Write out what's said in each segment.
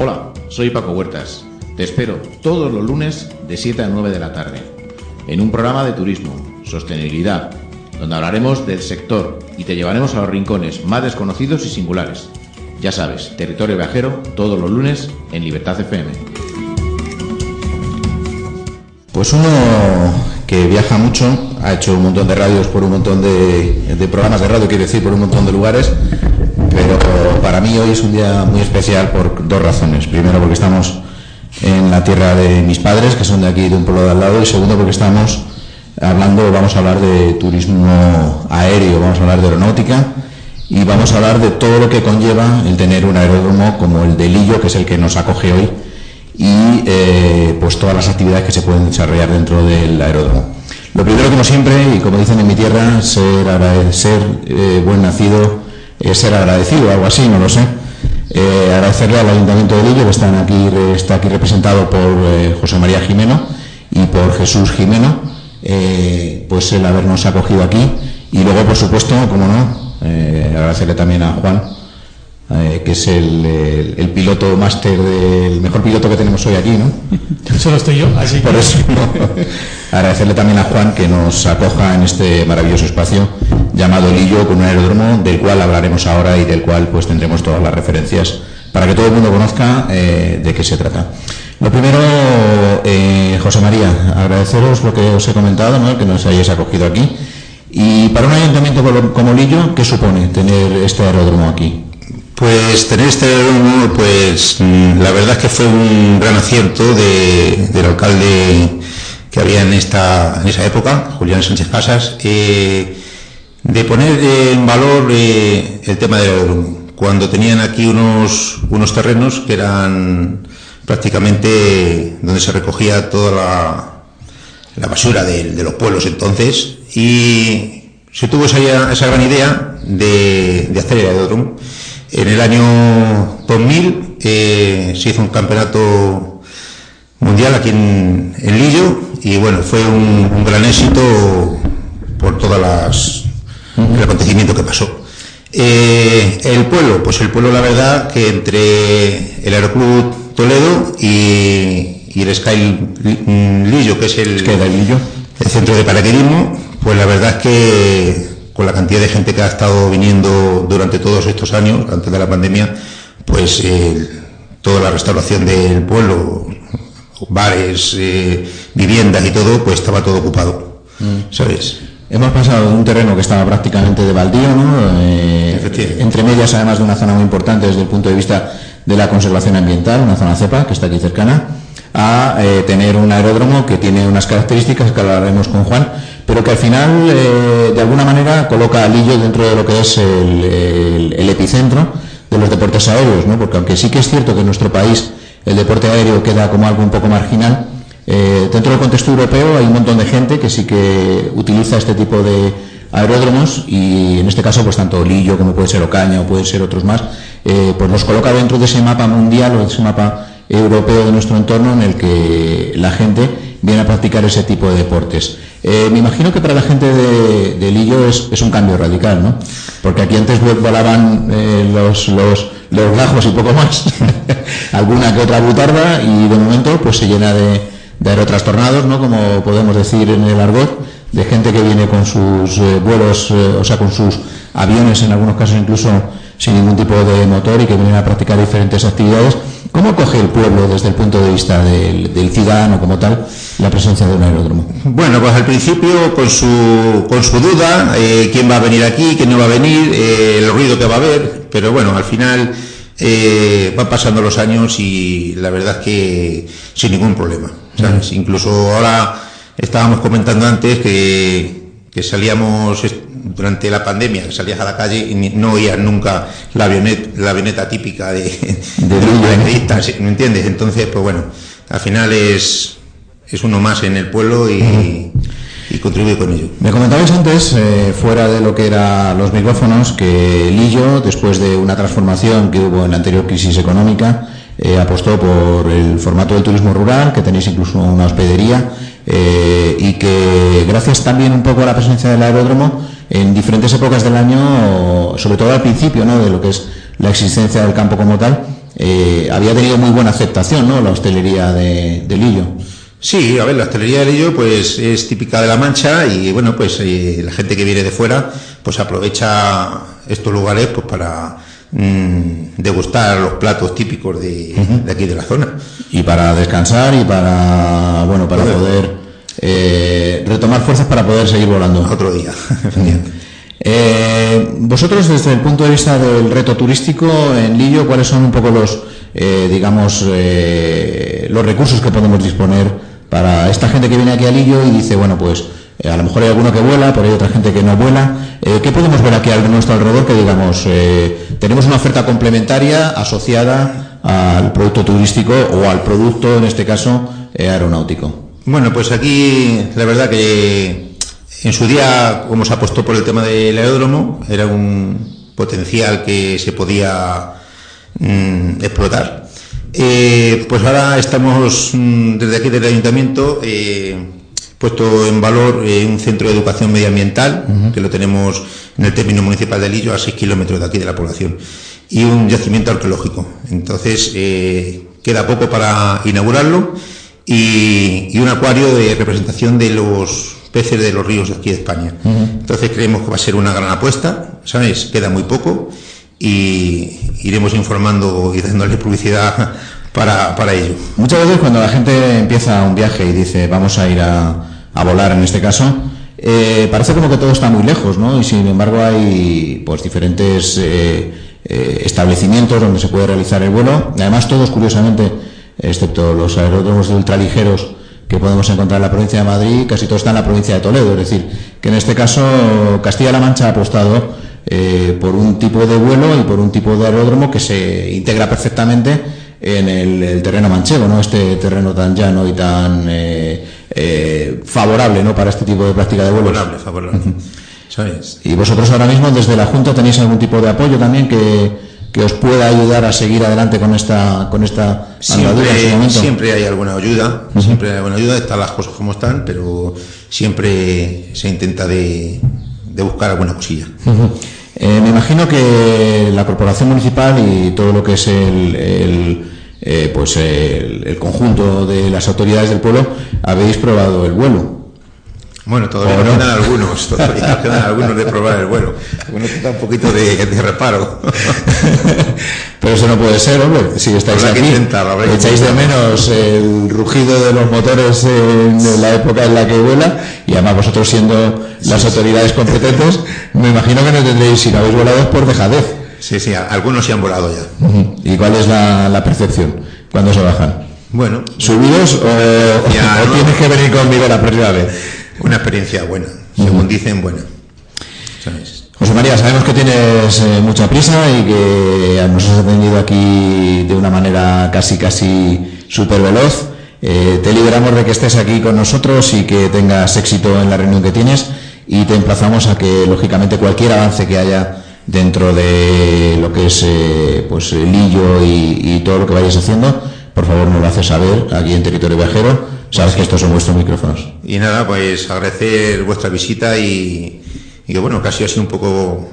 Hola, soy Paco Huertas. Te espero todos los lunes de 7 a 9 de la tarde en un programa de turismo, sostenibilidad, donde hablaremos del sector y te llevaremos a los rincones más desconocidos y singulares. Ya sabes, territorio viajero todos los lunes en Libertad FM. Pues uno que viaja mucho, ha hecho un montón de radios por un montón de, de programas de radio, quiero decir, por un montón de lugares, pero para mí hoy es un día muy especial por dos razones. Primero porque estamos en la tierra de mis padres, que son de aquí, de un pueblo de al lado, y segundo porque estamos hablando, vamos a hablar de turismo aéreo, vamos a hablar de aeronáutica y vamos a hablar de todo lo que conlleva el tener un aeródromo como el de Lillo, que es el que nos acoge hoy, y eh, pues todas las actividades que se pueden desarrollar dentro del aeródromo. Lo primero, como siempre, y como dicen en mi tierra, ser, eh, buen nacido, ser agradecido, algo así, no lo sé. Eh, agradecerle al Ayuntamiento de Lillo, que están aquí, está aquí representado por eh, José María Jimeno y por Jesús Jimeno, eh, pues el habernos acogido aquí. Y luego, por supuesto, como no, agradecerle también a Juan, que es el, piloto máster, el mejor piloto que tenemos hoy aquí, ¿no? Solo estoy yo, así Por eso, agradecerle también a Juan que nos acoja en este maravilloso espacio llamado Lillo, con un aeródromo del cual hablaremos ahora y del cual pues tendremos todas las referencias para que todo el mundo conozca eh, de qué se trata. Lo primero, eh, José María, agradeceros lo que os he comentado, ¿no? que nos hayáis acogido aquí. Y para un ayuntamiento como Lillo, ¿qué supone tener este aeródromo aquí? Pues tener este aeródromo, pues mm, la verdad es que fue un gran acierto del alcalde que había en esta en esa época, Julián Sánchez Casas. Eh, de poner en valor eh, el tema del aeródromo. Cuando tenían aquí unos, unos terrenos que eran prácticamente donde se recogía toda la, la basura de, los pueblos entonces y se tuvo esa, esa gran idea de, hacer el aeródromo. En el año 2000 eh, se hizo un campeonato mundial aquí en, Lillo y bueno, fue un, un gran éxito por todas las el acontecimiento que pasó. Eh, el pueblo, pues el pueblo la verdad que entre el Aeroclub Toledo y, el Sky Lillo, que es el, el centro de paracaidismo, pues la verdad es que con la cantidad de gente que ha estado viniendo durante todos estos años, antes de la pandemia, pues toda la restauración del pueblo, bares, eh, viviendas y todo, pues estaba todo ocupado. Mm. ¿Sabes? Hemos pasado de un terreno que estaba prácticamente de baldío, eh, entre medias además de una zona muy importante desde el punto de vista de la conservación ambiental, una zona cepa que está aquí cercana, a eh, tener un aeródromo que tiene unas características que hablaremos con Juan, pero que al final eh, de alguna manera coloca a Lillo dentro de lo que es el, el epicentro de los deportes aéreos, ¿no? porque aunque sí que es cierto que en nuestro país el deporte aéreo queda como algo un poco marginal, eh, dentro del contexto europeo hay un montón de gente que sí que utiliza este tipo de aeródromos y en este caso pues tanto Lillo como puede ser Ocaña o puede ser otros más, eh, pues los coloca dentro de ese mapa mundial o de ese mapa europeo de nuestro entorno en el que la gente viene a practicar ese tipo de deportes. Eh, me imagino que para la gente de, Lillo es, un cambio radical, ¿no? Porque aquí antes volaban los, los, los gajos y poco más, alguna que otra butarda y de momento pues se llena de, de aerotrastornados, ¿no? como podemos decir en el argot, de gente que viene con sus eh, vuelos, eh, o sea, con sus aviones, en algunos casos incluso sin ningún tipo de motor y que vienen a practicar diferentes actividades. ¿Cómo coge el pueblo desde el punto de vista del, ciudadano como tal la presencia de un aeródromo? Bueno, pues al principio con su, con su duda, eh, quién va a venir aquí, quién no va a venir, el ruido que va a haber, pero bueno, al final van pasando los años y la verdad es que sin ningún problema. Incluso ahora estábamos comentando antes que, que salíamos durante la pandemia, que salías a la calle y no oías nunca la avioneta, la avioneta típica de, de, los ¿me entiendes? Entonces, pues bueno, al final es, es uno más en el pueblo y, contribuye con ello. Me comentabais antes, eh, fuera de lo que eran los micrófonos, que Lillo, después de una transformación que hubo en la anterior crisis económica, eh, apostó por el formato del turismo rural, que tenéis incluso una hospedería, eh, y que gracias también un poco a la presencia del aeródromo, en diferentes épocas del año, sobre todo al principio ¿no? de lo que es la existencia del campo como tal, había tenido muy buena aceptación ¿no? la hostelería de, Lillo. Sí, a ver, la hostelería de Lillo pues es típica de La Mancha y bueno, pues la gente que viene de fuera pues aprovecha estos lugares pues para Mm, degustar los platos típicos de, aquí de la zona. Y para descansar y para, bueno, para poder eh, retomar fuerzas para poder seguir volando. Otro día. Eh, vosotros, desde el punto de vista del reto turístico en Lillo, ¿cuáles son un poco los, eh, digamos, los recursos que podemos disponer para esta gente que viene aquí a Lillo y dice, bueno, pues eh, a lo mejor hay alguno que vuela, pero hay otra gente que no vuela. Eh, ¿Qué podemos ver aquí a nuestro alrededor que digamos, eh, tenemos una oferta complementaria asociada al producto turístico o al producto, en este caso, aeronáutico? Bueno, pues aquí la verdad que en su día, como se apostó por el tema del aeródromo, era un potencial que se podía mm, explotar. Pues ahora estamos mm, desde aquí, desde el ayuntamiento, puesto en valor eh, un centro de educación medioambiental, que lo tenemos en el término municipal de Lillo, a 6 kilómetros de aquí de la población, y un yacimiento arqueológico. Entonces, eh, queda poco para inaugurarlo y, un acuario de representación de los peces de los ríos de aquí de España. Entonces, creemos que va a ser una gran apuesta, ¿sabes? Queda muy poco y iremos informando y dándole publicidad para, ello. Muchas veces cuando la gente empieza un viaje y dice vamos a ir a, volar en este caso, eh, parece como que todo está muy lejos, ¿no? Y sin embargo hay pues diferentes eh, eh, establecimientos donde se puede realizar el vuelo. Además todos, curiosamente, excepto los aeródromos ultraligeros que podemos encontrar en la provincia de Madrid, casi todos están en la provincia de Toledo. Es decir, que en este caso Castilla-La Mancha ha apostado por un tipo de vuelo y por un tipo de aeródromo que se integra perfectamente en el, terreno manchego, ¿no? Este terreno tan llano y tan eh, eh, favorable, ¿no? Para este tipo de práctica de vuelo. Favorable, favorable. Y vosotros ahora mismo desde la Junta tenéis algún tipo de apoyo también que, os pueda ayudar a seguir adelante con esta con esta siempre, siempre hay alguna ayuda, siempre hay alguna ayuda, están las cosas como están, pero siempre se intenta de, buscar alguna cosilla. Eh, me imagino que la corporación municipal y todo lo que es el, eh, pues el, conjunto de las autoridades del pueblo habéis probado el vuelo. Bueno, todavía no? quedan algunos, todavía quedan algunos de probar el vuelo. Un poquito de, reparo. Pero eso no puede ser, hombre. Si estáis aquí, echáis de menos el rugido de los motores en la época en la que vuela, y además vosotros siendo las autoridades competentes, me imagino que no tendréis, si no habéis volado, por dejadez. Sí, sí, algunos se han volado ya. ¿Y cuál es la, percepción cuando se bajan? Bueno. ¿Subidos o, tienes que venir conmigo la próxima vez? Una experiencia buena, según dicen, buena. José María, sabemos que tienes eh, mucha prisa y que nos has atendido aquí de una manera casi, casi súper veloz. Eh, te liberamos de que estés aquí con nosotros y que tengas éxito en la reunión que tienes y te emplazamos a que, lógicamente, cualquier avance que haya dentro de lo que es eh, pues el Lillo y, todo lo que vayas haciendo, por favor nos lo haces saber aquí en Territorio Viajero. Sabes que estos son vuestros micrófonos. Y nada, pues agradecer vuestra visita y, y que bueno, casi ha sido un poco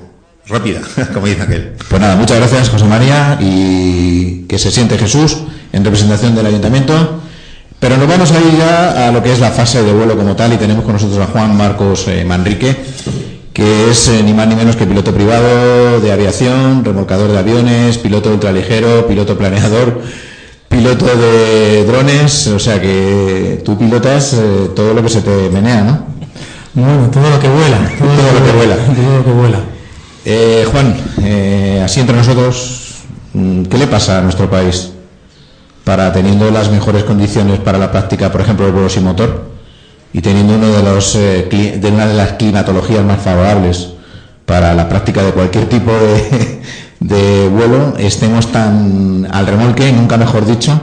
rápida, como dice aquel. Pues nada, muchas gracias José María y que se siente Jesús en representación del ayuntamiento. Pero nos vamos a ir ya a lo que es la fase de vuelo como tal y tenemos con nosotros a Juan Marcos eh, Manrique, que es eh, ni más ni menos que piloto privado de aviación, remolcador de aviones, piloto ultraligero, piloto planeador, piloto de drones, o sea que tú pilotas eh, todo lo que se te menea, ¿no? Bueno, todo lo que vuela, todo, lo, que, vuela. Todo lo que vuela. Juan, así entre nosotros, mm, ¿qué le pasa a nuestro país? para teniendo las mejores condiciones para la práctica, por ejemplo, el vuelo sin motor? y teniendo uno de los de una de las climatologías más favorables para la práctica de cualquier tipo de, de vuelo, estemos tan al remolque, nunca mejor dicho,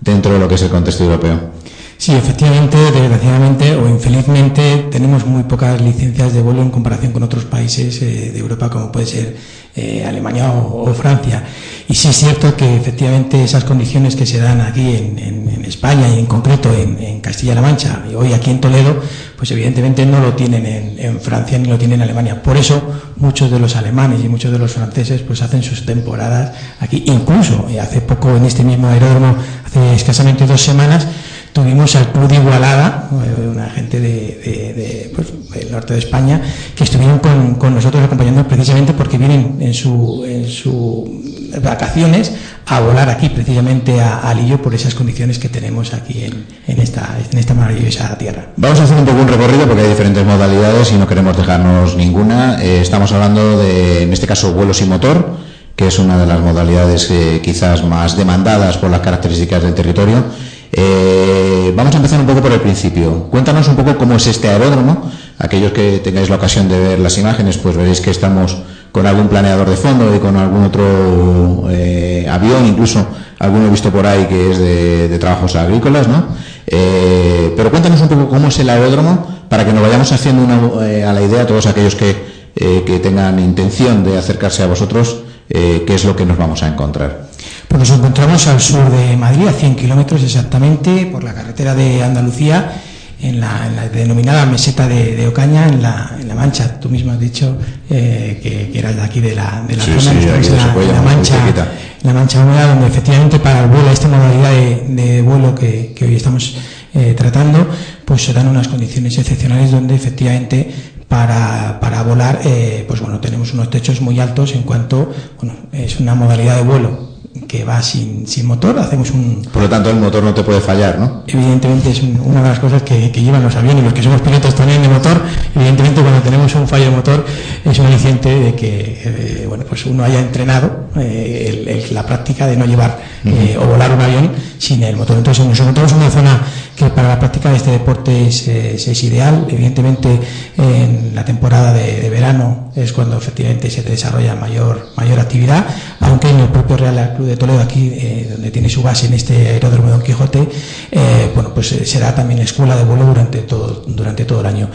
dentro de lo que es el contexto europeo. Sí, efectivamente, desgraciadamente o infelizmente tenemos muy pocas licencias de vuelo en comparación con otros países eh, de Europa como puede ser eh, Alemania o, Francia. Y sí es cierto que efectivamente esas condiciones que se dan aquí en, España y en concreto en, Castilla-La Mancha y hoy aquí en Toledo, pues evidentemente no lo tienen en, Francia ni lo tienen en Alemania. Por eso muchos de los alemanes y muchos de los franceses pues hacen sus temporadas aquí. Incluso eh, hace poco en este mismo aeródromo, hace escasamente dos semanas, tuvimos al Club de eh, una gente de, pues, del norte de España, que estuvieron con, nosotros acompañándonos precisamente porque vienen en sus en su vacaciones a volar aquí precisamente a, Lillo por esas condiciones que tenemos aquí en, esta, en esta maravillosa tierra. Vamos a hacer un poco un recorrido porque hay diferentes modalidades y no queremos dejarnos ninguna. Eh, estamos hablando de, en este caso, vuelo sin motor, que es una de las modalidades eh, quizás más demandadas por las características del territorio eh, vamos a empezar un poco por el principio. Cuéntanos un poco cómo es este aeródromo. Aquellos que tengáis la ocasión de ver las imágenes, pues veréis que estamos con algún planeador de fondo y con algún otro eh, avión, incluso alguno visto por ahí que es de, trabajos agrícolas, ¿no? Eh, pero cuéntanos un poco cómo es el aeródromo para que nos vayamos haciendo una, a la idea todos aquellos que, que tengan intención de acercarse a vosotros, qué es lo que nos vamos a encontrar. Pues nos encontramos al sur de Madrid, a 100 kilómetros exactamente, por la carretera de Andalucía, en la, denominada meseta de, Ocaña, en la, Mancha. Tú mismo has dicho eh, que, eras de aquí de la, de la zona, sí, en, la, Mancha, la Mancha húmeda, donde efectivamente para el vuelo, esta modalidad de, vuelo que, hoy estamos eh, tratando, pues se dan unas condiciones excepcionales donde efectivamente para, para volar, eh, pues bueno, tenemos unos techos muy altos en cuanto, bueno, es una modalidad de vuelo que va sin, sin, motor, hacemos un... Por lo tanto, el motor no te puede fallar, ¿no? Evidentemente es una de las cosas que, que, llevan los aviones, los que somos pilotos también de motor, evidentemente cuando tenemos un fallo de motor es un aliciente de que, eh, bueno, pues uno haya entrenado eh, la práctica de no llevar eh, o volar un avión sin el motor. Entonces, nosotros somos una zona que para la práctica de este deporte es, es, ideal. Evidentemente, en la temporada de, verano es cuando efectivamente se desarrolla mayor, mayor actividad, aunque en el propio Real Club de Toledo, aquí eh, donde tiene su base en este aeródromo de Don Quijote, eh, bueno, pues eh, será también escuela de vuelo durante todo, durante todo el año.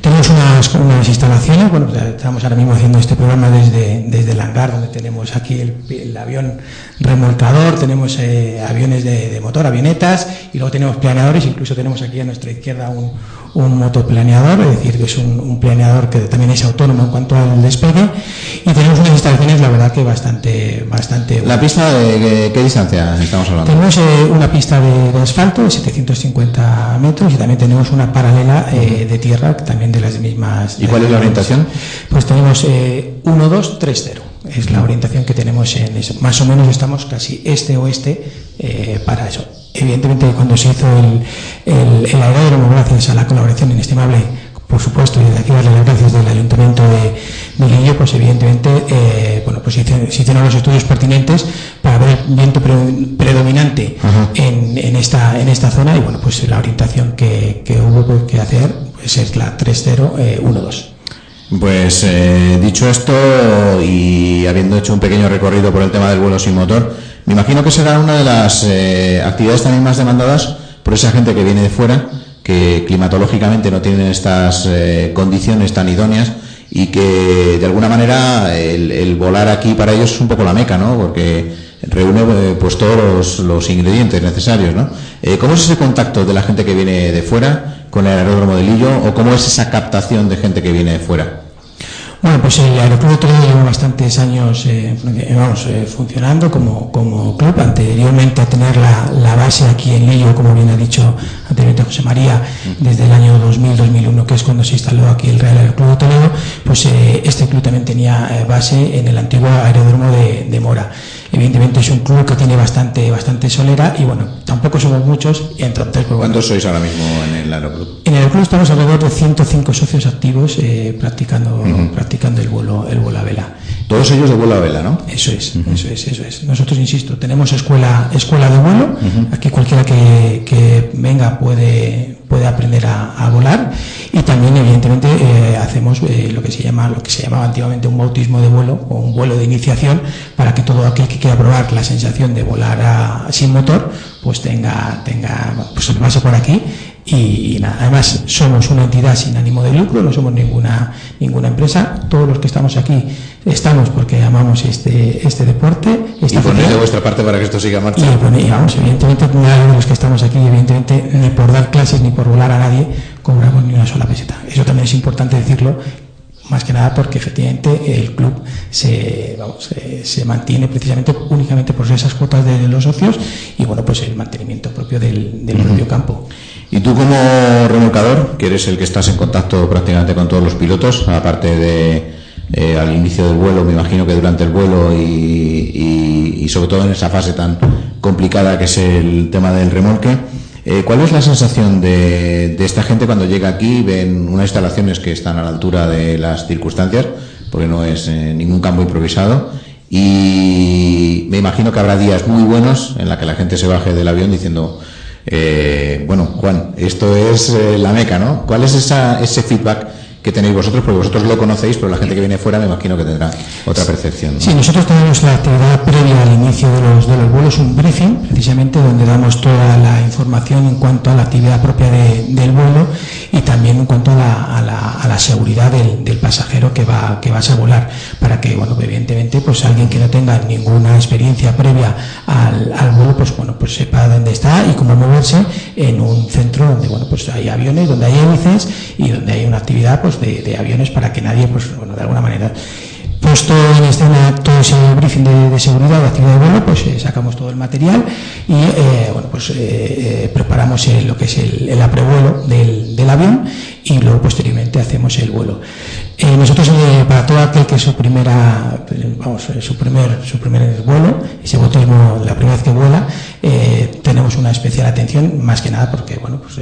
Tenemos unas, unas, instalaciones, bueno, estamos ahora mismo haciendo este programa desde, desde el hangar, donde tenemos aquí el, avión remolcador, tenemos aviones de, de motor, avionetas, y luego tenemos planeadores incluso tenemos aquí a nuestra izquierda un, un motoplaneador, es decir, que es un, planeador que también es autónomo en cuanto al despegue, y tenemos unas instalaciones, la verdad, que bastante... bastante ¿La pista de qué, distancia estamos hablando? Tenemos eh, una pista de, asfalto de 750 metros y también tenemos una paralela eh, de tierra, también de las mismas... ¿Y cuál es la orientación? Pues tenemos 1, 2, 3, 0 es la orientación que tenemos en eso. Más o menos estamos casi este-oeste eh, para eso. Evidentemente, cuando se hizo el, el, aeródromo, gracias a la colaboración inestimable, por supuesto, y de aquí darle las gracias del Ayuntamiento de, de pues evidentemente, eh, bueno, pues se hicieron los estudios pertinentes para ver el viento predominante en, en, esta, en esta zona y, bueno, pues la orientación que, que hubo que hacer pues es la 3012. Pues eh, dicho esto y habiendo hecho un pequeño recorrido por el tema del vuelo sin motor, me imagino que será una de las eh, actividades también más demandadas por esa gente que viene de fuera, que climatológicamente no tienen estas eh, condiciones tan idóneas y que de alguna manera el, volar aquí para ellos es un poco la meca, ¿no? Porque reúne eh, pues todos los, ingredientes necesarios, ¿no? ¿Cómo es ese contacto de la gente que viene de fuera con el aeródromo de Lillo o cómo es esa captación de gente que viene de fuera? Bueno, pues el Aeroclub de Toledo lleva bastantes años eh, vamos, eh, funcionando como, como, club. Anteriormente a tener la, base aquí en Lillo, como bien ha dicho anteriormente José María, desde el año 2000-2001, que es cuando se instaló aquí el Real Aeroclub de Toledo, pues eh, este club también tenía base en el antiguo aeródromo de, de Mora. Evidentemente es un club que tiene bastante, bastante solera y bueno, tampoco somos muchos. Y entonces, pues, ¿Cuántos sois ahora mismo en el aeroclub? En el club estamos alrededor de 105 socios activos eh, practicando, practicando el vuelo, el vuelo a vela. Todos ellos de vuelo a vela, ¿no? Eso es, eso es, eso es. Nosotros, insisto, tenemos escuela, escuela de vuelo. Aquí cualquiera que, que venga puede puede aprender a, volar. Y también evidentemente eh, hacemos eh, lo que se llama lo que se llamaba antiguamente un bautismo de vuelo o un vuelo de iniciación para que todo aquel que quiera probar la sensación de volar sin motor pues tenga tenga pues pase por aquí y, nada, además somos una entidad sin ánimo de lucro, no somos ninguna, ninguna empresa. Todos los que estamos aquí estamos porque amamos este, este deporte. y ponéis de vuestra parte para que esto siga marchando. Y, vamos, evidentemente, nadie de los que estamos aquí, evidentemente, ni por dar clases ni por volar a nadie, cobramos ni una sola peseta. Eso también es importante decirlo, más que nada porque efectivamente el club se, vamos, se, mantiene precisamente únicamente por esas cuotas de los socios y bueno, pues el mantenimiento propio del, del propio campo. Y tú como remolcador, que eres el que estás en contacto prácticamente con todos los pilotos, aparte de eh, al inicio del vuelo, me imagino que durante el vuelo y, sobre todo en esa fase tan complicada que es el tema del remolque, eh, ¿cuál es la sensación de, esta gente cuando llega aquí, ven unas instalaciones que están a la altura de las circunstancias, porque no es eh, ningún campo improvisado? Y me imagino que habrá días muy buenos en la que la gente se baje del avión diciendo, eh, bueno, Juan, esto es eh, la meca, ¿no? ¿Cuál es esa, ese feedback que tenéis vosotros? Porque vosotros lo conocéis, pero la gente que viene fuera me imagino que tendrá otra percepción. Sí, nosotros tenemos la actividad previa al inicio de los, de los vuelos, un briefing, precisamente donde damos toda la información en cuanto a la actividad propia del vuelo y también en cuanto a la, a la, seguridad del, pasajero que va, que vas a volar, para que, bueno, evidentemente, pues alguien que no tenga ninguna experiencia previa al, al vuelo, pues bueno, pues sepa dónde está y cómo moverse en un centro donde, bueno, pues hay aviones, donde hay hélices y donde hay una actividad, pues de, aviones para que nadie, pues bueno, de alguna manera puesto en escena todo ese briefing de, seguridad de actividad de vuelo, pues eh, sacamos todo el material y eh, bueno, pues eh, preparamos lo que es el, el aprevuelo del, del, avión y luego posteriormente hacemos el vuelo. nosotros para todo aquel que es su primera, vamos, su primer, su primer vuelo, ese bautismo la primera vez que vuela, tenemos una especial atención, más que nada porque bueno, pues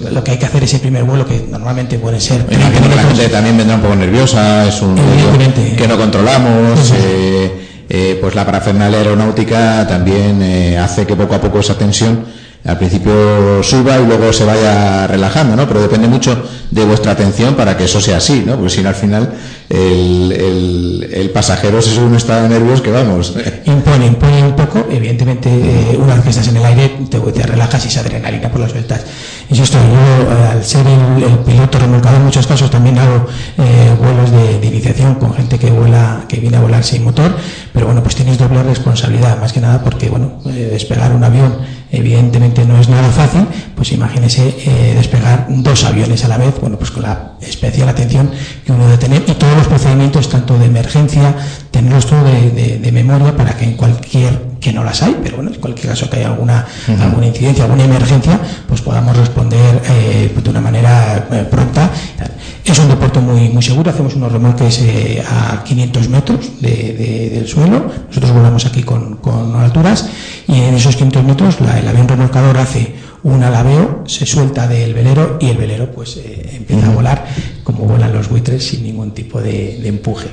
lo que hay que hacer ese primer vuelo que normalmente puede ser que la gente también vendrá un poco nerviosa es un que no controlamos eh, eh, pues la parafernalia aeronáutica también eh, hace que poco a poco esa tensión al principio suba y luego se vaya relajando, ¿no? Pero depende mucho de vuestra atención para que eso sea así, ¿no? Porque si no, al final el, el, pasajero se sube un estado de nervios que vamos. Impone, impone un poco. Evidentemente, eh, una vez que estás en el aire, te, te relajas y se adrenalina por las vueltas. Insisto, yo eh, al ser el, piloto remolcado en muchos casos también hago eh, vuelos de, de, iniciación con gente que vuela, que viene a volar sin motor, pero bueno, pues tienes doble responsabilidad, más que nada porque, bueno, despegar un avión evidentemente no es nada fácil, pues imagínese eh, despegar dos aviones a la vez, bueno, pues con la especial atención que uno debe tener y todos los procedimientos, tanto de emergencia, tenerlos todo de, memoria para que en cualquier, que no las hay, pero bueno, en cualquier caso que haya alguna, alguna incidencia, alguna emergencia, pues podamos responder eh, de una manera eh, pronta. Es un deporte muy, muy seguro, hacemos unos remolques eh, a 500 metros del suelo, nosotros volamos aquí con, con, alturas y en esos 500 metros el avión remolcador hace un alabeo, se suelta del velero y el velero pues eh, empieza a volar como vuelan los buitres sin ningún tipo de, empuje.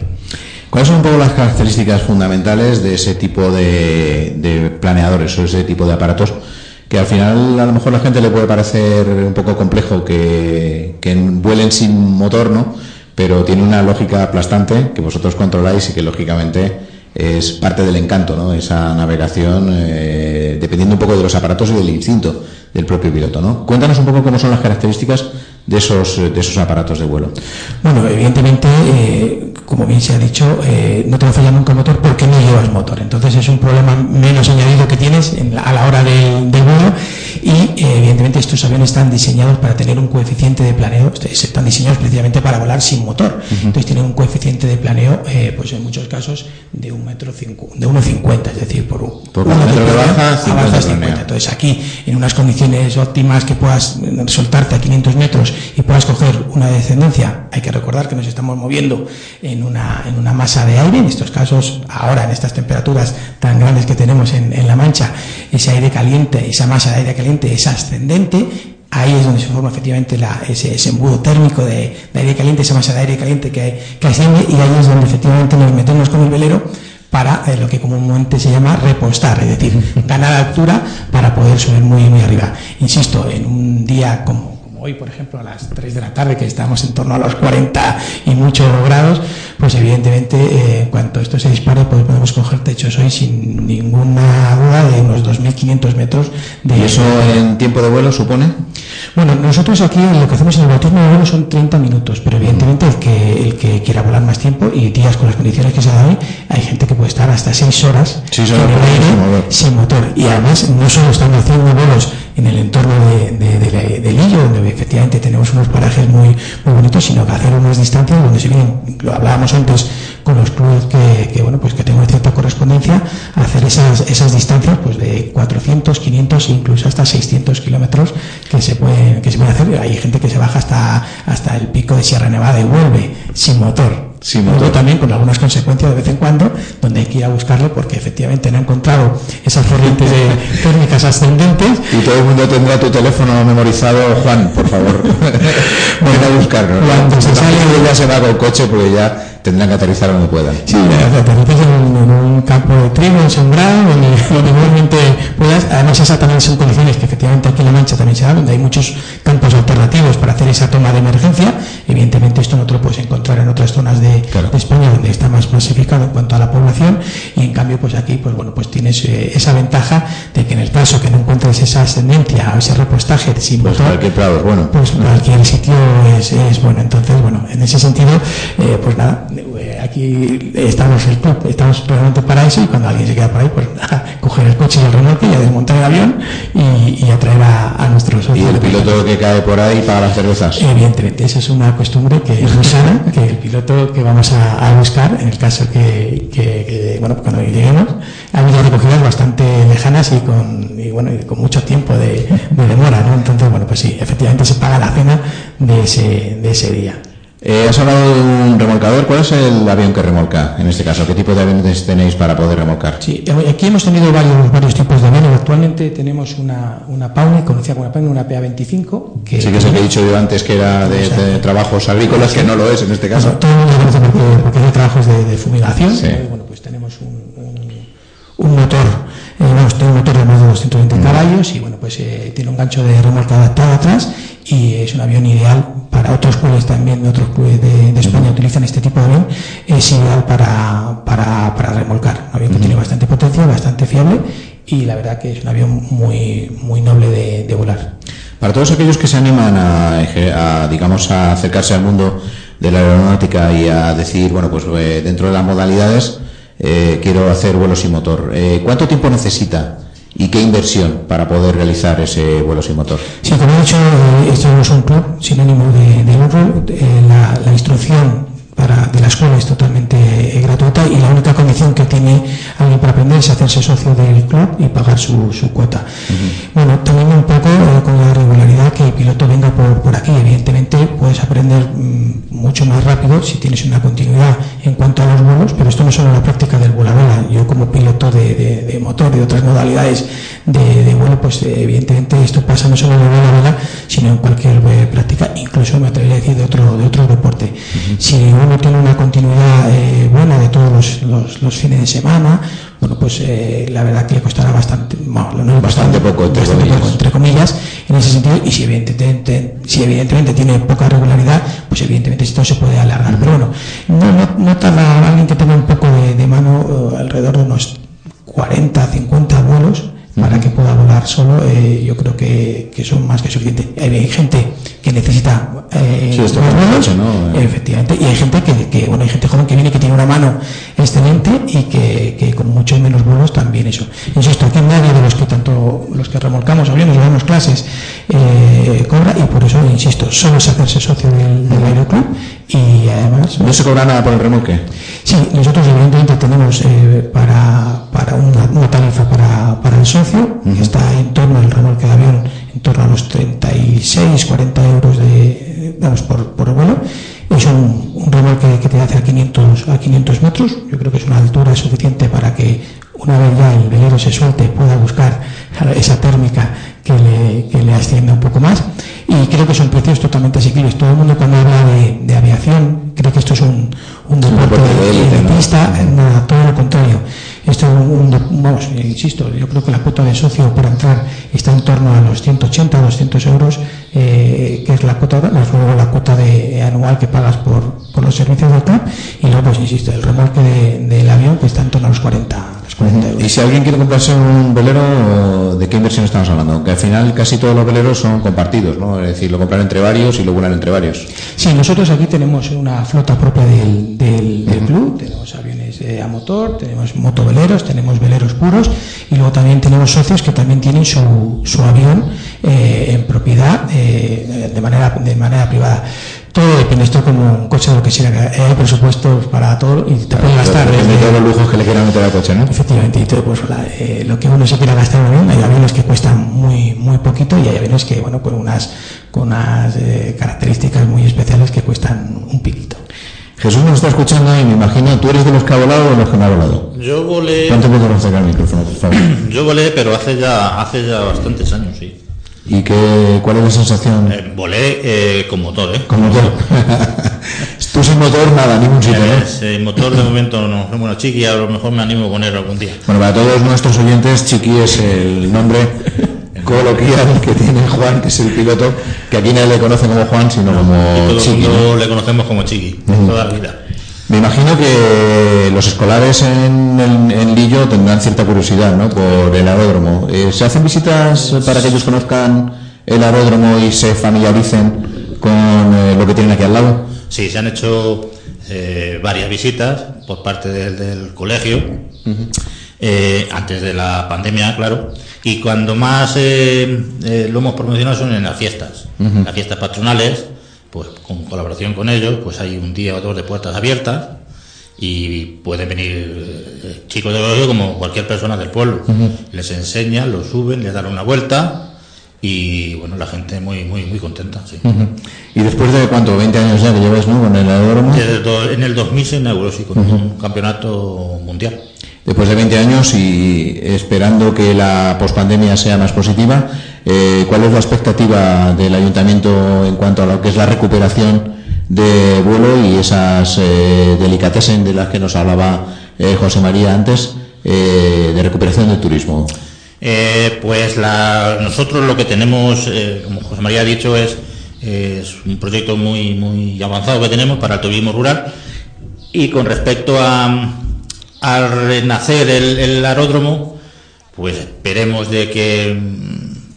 ¿Cuáles son un poco las características fundamentales de ese tipo de, de planeadores o ese tipo de aparatos? que al final a lo mejor la gente le puede parecer un poco complejo que, vuelen sin motor, ¿no? Pero tiene una lógica aplastante que vosotros controláis y que lógicamente es parte del encanto, ¿no? Esa navegación, eh, dependiendo un poco de los aparatos y del instinto del propio piloto, ¿no? Cuéntanos un poco cómo son las características de esos, de esos aparatos de vuelo. Bueno, evidentemente, eh, como bien se ha dicho, eh, no te va a fallar nunca el motor porque no llevas motor. Entonces es un problema menos añadido que tienes a la hora del vuelo y eh, evidentemente estos aviones están diseñados para tener un coeficiente de planeo, están diseñados precisamente para volar sin motor. Entonces tienen un coeficiente de planeo, pues en muchos casos, de un metro cinco, de 1,50, es decir, por, un, metro de baja, 50, Entonces aquí, en unas condiciones óptimas que puedas soltarte a 500 metros y puedas coger una descendencia, hay que recordar que nos estamos moviendo en una, en una masa de aire, en estos casos, ahora en estas temperaturas tan grandes que tenemos en, en La Mancha, ese aire caliente, esa masa de aire caliente es ascendente, ahí es donde se forma efectivamente ese, embudo térmico de, de, aire caliente, esa masa de aire caliente que, que asciende, y ahí es donde efectivamente nos metemos con el velero para lo que comúnmente se llama repostar, es decir, ganar altura para poder subir muy, muy arriba. Insisto, en un día como hoy, por ejemplo, a las 3 de la tarde, que estamos en torno a los 40 y muchos grados, pues evidentemente, eh, en cuanto esto se dispare, pues podemos coger techos hoy sin ninguna duda de unos 2.500 metros de... ¿Y eso en tiempo de vuelo supone? Bueno, nosotros aquí lo que hacemos en el bautismo de vuelo son 30 minutos, pero evidentemente el que, el que quiera volar más tiempo y días con las condiciones que se dan hoy, hay gente que puede estar hasta 6 horas, en el aire sin motor. Y además no solo están haciendo vuelos en el entorno de, de, de, Lillo, donde efectivamente tenemos unos parajes muy, bonitos, sino que hacer unas distancias donde se vienen, lo hablábamos antes con los clubes que, bueno pues que tengo cierta correspondencia, hacer esas, esas distancias pues de 400, 500 e incluso hasta 600 kilómetros que se pueden que se pueden hacer. Hay gente que se baja hasta hasta el pico de Sierra Nevada y vuelve sin motor Sí, también con algunas consecuencias de vez en cuando, donde hay que ir a buscarlo porque efectivamente no ha encontrado esas corrientes térmicas ascendentes. Y todo el mundo tendrá tu teléfono memorizado, Juan, por favor. Ven a buscarlo. Cuando se sale ya se va con coche porque ya tendrán que aterrizar donde puedan. Sí, aterrizas en, en, un campo de trigo, ensombrado, donde, donde igualmente puedas. Además, esas también son condiciones que efectivamente aquí en La Mancha también se dan, donde hay muchos campos alternativos para hacer esa toma de emergencia. Evidentemente, esto no te lo puedes encontrar en otras zonas de, Claro. de España, donde está más masificado en cuanto a la población. Y en cambio, pues aquí, pues bueno, pues tienes eh, esa ventaja de que en el caso que no encuentres esa ascendencia o ese repostaje sin Pues motor, cualquier prado bueno. pues cualquier sitio es, es bueno. Entonces, bueno, en ese sentido, eh, pues nada, aquí estamos el club, estamos realmente para eso y cuando alguien se queda por ahí, pues coger el coche y el remolque y a desmontar el avión y, y a traer a, a nuestros Y el piloto que cae por ahí paga las cervezas. Evidentemente, esa es una costumbre que es muy sana, que el piloto que vamos a, a buscar, en el caso que, que- que, bueno, cuando lleguemos, ha habido recogidas bastante lejanas y con, y bueno, y con mucho tiempo de, de demora, ¿no? Entonces, bueno, pues sí, efectivamente se paga la cena de ese, de ese día. Eh, has hablado de un remolcador. ¿Cuál es el avión que remolca en este caso? ¿Qué tipo de aviones tenéis para poder remolcar? Sí, eh, aquí hemos tenido varios, varios tipos de aviones. Actualmente tenemos una, una Pauni, conocida como una Pauni, una PA-25, que... Sí, que es el que he dicho yo antes que era de, de trabajos agrícolas, que no lo es en este caso. Bueno, todo el mundo conoce porque, porque hace trabajos de, de fumigación. Bueno, pues tenemos un, un- un motor, eh, un motor de más de 220 Mm. caballos y bueno, pues eh, tiene un gancho de remolque adaptado atrás y es un avión ideal para otros clubes también, otros clubes de, de España utilizan este tipo de avión, es ideal para, para, para remolcar. Un avión que tiene bastante potencia, bastante fiable y la verdad que es un avión muy, muy noble de, de volar. Para todos aquellos que se animan a, a, digamos, a acercarse al mundo de la aeronáutica y a decir, bueno, pues eh, dentro de las modalidades eh, quiero hacer vuelo sin motor, eh, ¿cuánto tiempo necesita y qué inversión para poder realizar ese vuelo sin motor? Sí, como he dicho, eh, esto no es un club sin ánimo de, de lucro. Eh, la, la instrucción para, de la escuela es totalmente eh, gratuita y la única condición que tiene alguien para aprender es hacerse socio del club y pagar su, su cuota. Bueno, también un poco eh, con la regularidad que el piloto venga por, por aquí. Evidentemente puedes aprender mm, mucho más rápido si tienes una continuidad en cuanto a los vuelos, pero esto no es solo la práctica del vuelo a vela. Yo como piloto de, de- de motor, de otras modalidades de, de vuelo, pues eh, evidentemente esto pasa no solo en el vuelo a vela, sino en cualquier eh, práctica, incluso me atrevería a decir de otro, de otro deporte. Si uno tiene una continuidad eh, buena de todos los, los- los fines de semana, bueno, pues eh, la verdad que le costará bastante, bueno, no Bastante poco, entre bastante comillas. poco, entre comillas, en ese sentido, y si evidentemente, si evidentemente tiene poca regularidad, pues evidentemente esto se puede alargar. Pero bueno, no, no, no tarda alguien que tenga un poco de, de mano, eh, alrededor de unos 40, 50 vuelos, para que pueda volar solo, eh, yo creo que, que son más que suficientes. Hay, hay gente que necesita eh, Sí. Eh. efectivamente, y hay gente que, que, bueno, hay gente joven que viene que tiene una mano excelente y que, que con muchos menos vuelos también eso. Insisto, aquí nadie de los que tanto los que remolcamos aviones, damos clases, eh, cobra y por eso, insisto, solo es hacerse socio del, del aeroclub y además ¿No se cobra nada por el remolque? Sí, nosotros evidentemente tenemos eh, para, para una, una tarifa para, para el socio, que está en torno al remolque de avión, en torno a los 36, 40 euros de, vamos, por, por vuelo. Es un, un remolque que te hace a 500, a 500 metros. Yo creo que es una altura suficiente para que una vez ya el velero se suelte pueda buscar esa térmica que le, que le ascienda un poco más. y creo que son precios totalmente asequibles. Todo el mundo cuando habla de, aviación cree que esto es un, un deporte de, pista, nada, todo lo contrario. Esto un, vamos, insisto, yo creo que la cuota de socio para entrar está en torno a los 180, 200 euros, eh, que es la cuota, luego la cuota de anual que pagas por, por los servicios del club, y luego, pues insisto, el remolque del avión que está en torno a los 40 y si alguien quiere comprarse un velero, ¿de qué inversión estamos hablando? Que al final casi todos los veleros son compartidos, ¿no? Es decir, lo compran entre varios y lo vuelan entre varios. Sí, nosotros aquí tenemos una flota propia del, del, club, tenemos aviones a motor, tenemos motoveleros, tenemos veleros puros y luego también tenemos socios que también tienen su, su avión eh, en propiedad eh, de, manera, de manera privada. Todo depende, esto como un coche de lo que sea, hay presupuestos para todo y te puedes gastar. Depende de todos los lujos que le quieran meter al coche, ¿no? Efectivamente, y todo, pues, eh, lo que uno se quiera gastar en avión, hay aviones que cuestan muy muy poquito y hay aviones que, bueno, con unas, con unas eh, características muy especiales que cuestan un piquito. Jesús nos está escuchando y me imagino, ¿tú eres de los que ha volado o de los que no ha volado? Yo volé... ¿Cuánto puedo acercar el micrófono, por favor? Yo volé, pero hace ya, hace ya bastantes años, sí. ¿Y qué, cuál es la sensación? Eh, volé eh, con motor, ¿eh? Con motor. Tú sin motor, nada, ningún sitio, ¿eh? motor de momento no. Bueno, Chiqui a lo mejor me animo a poner algún día. Bueno, para todos nuestros oyentes, Chiqui es el nombre coloquial que tiene Juan, que es el piloto, que aquí nadie le conoce como Juan, sino como todo Chiqui. le conocemos como Chiqui, toda la vida. Me imagino que los escolares en, Lillo tendrán cierta curiosidad ¿no? por el aeródromo. Eh, ¿Se hacen visitas para que ellos conozcan el aeródromo y se familiaricen con eh, lo que tienen aquí al lado? Sí, se han hecho eh, varias visitas por parte del, colegio, antes de la pandemia, claro, y cuando más lo hemos promocionado son en las fiestas, las fiestas patronales, pues con colaboración con ellos, pues hay un día o dos de puertas abiertas y pueden venir eh, chicos de colegio como cualquier persona del pueblo. Les enseñan, lo suben, les dan una vuelta y bueno, la gente muy muy muy contenta. Sí. ¿Y después de cuánto? ¿20 años ya que llevas ¿no? con el aeródromo? en el 2000 se inauguró, sí, con un campeonato mundial. Después de 20 años y esperando que la pospandemia sea más positiva, eh, ¿Cuál es la expectativa del ayuntamiento en cuanto a lo que es la recuperación de vuelo y esas eh, delicatessen de las que nos hablaba eh, José María antes, de recuperación del turismo? pues nosotros lo que tenemos, como José María ha dicho, es, un proyecto muy, muy avanzado que tenemos para el turismo rural y con respecto a, renacer el aeródromo, pues esperemos de que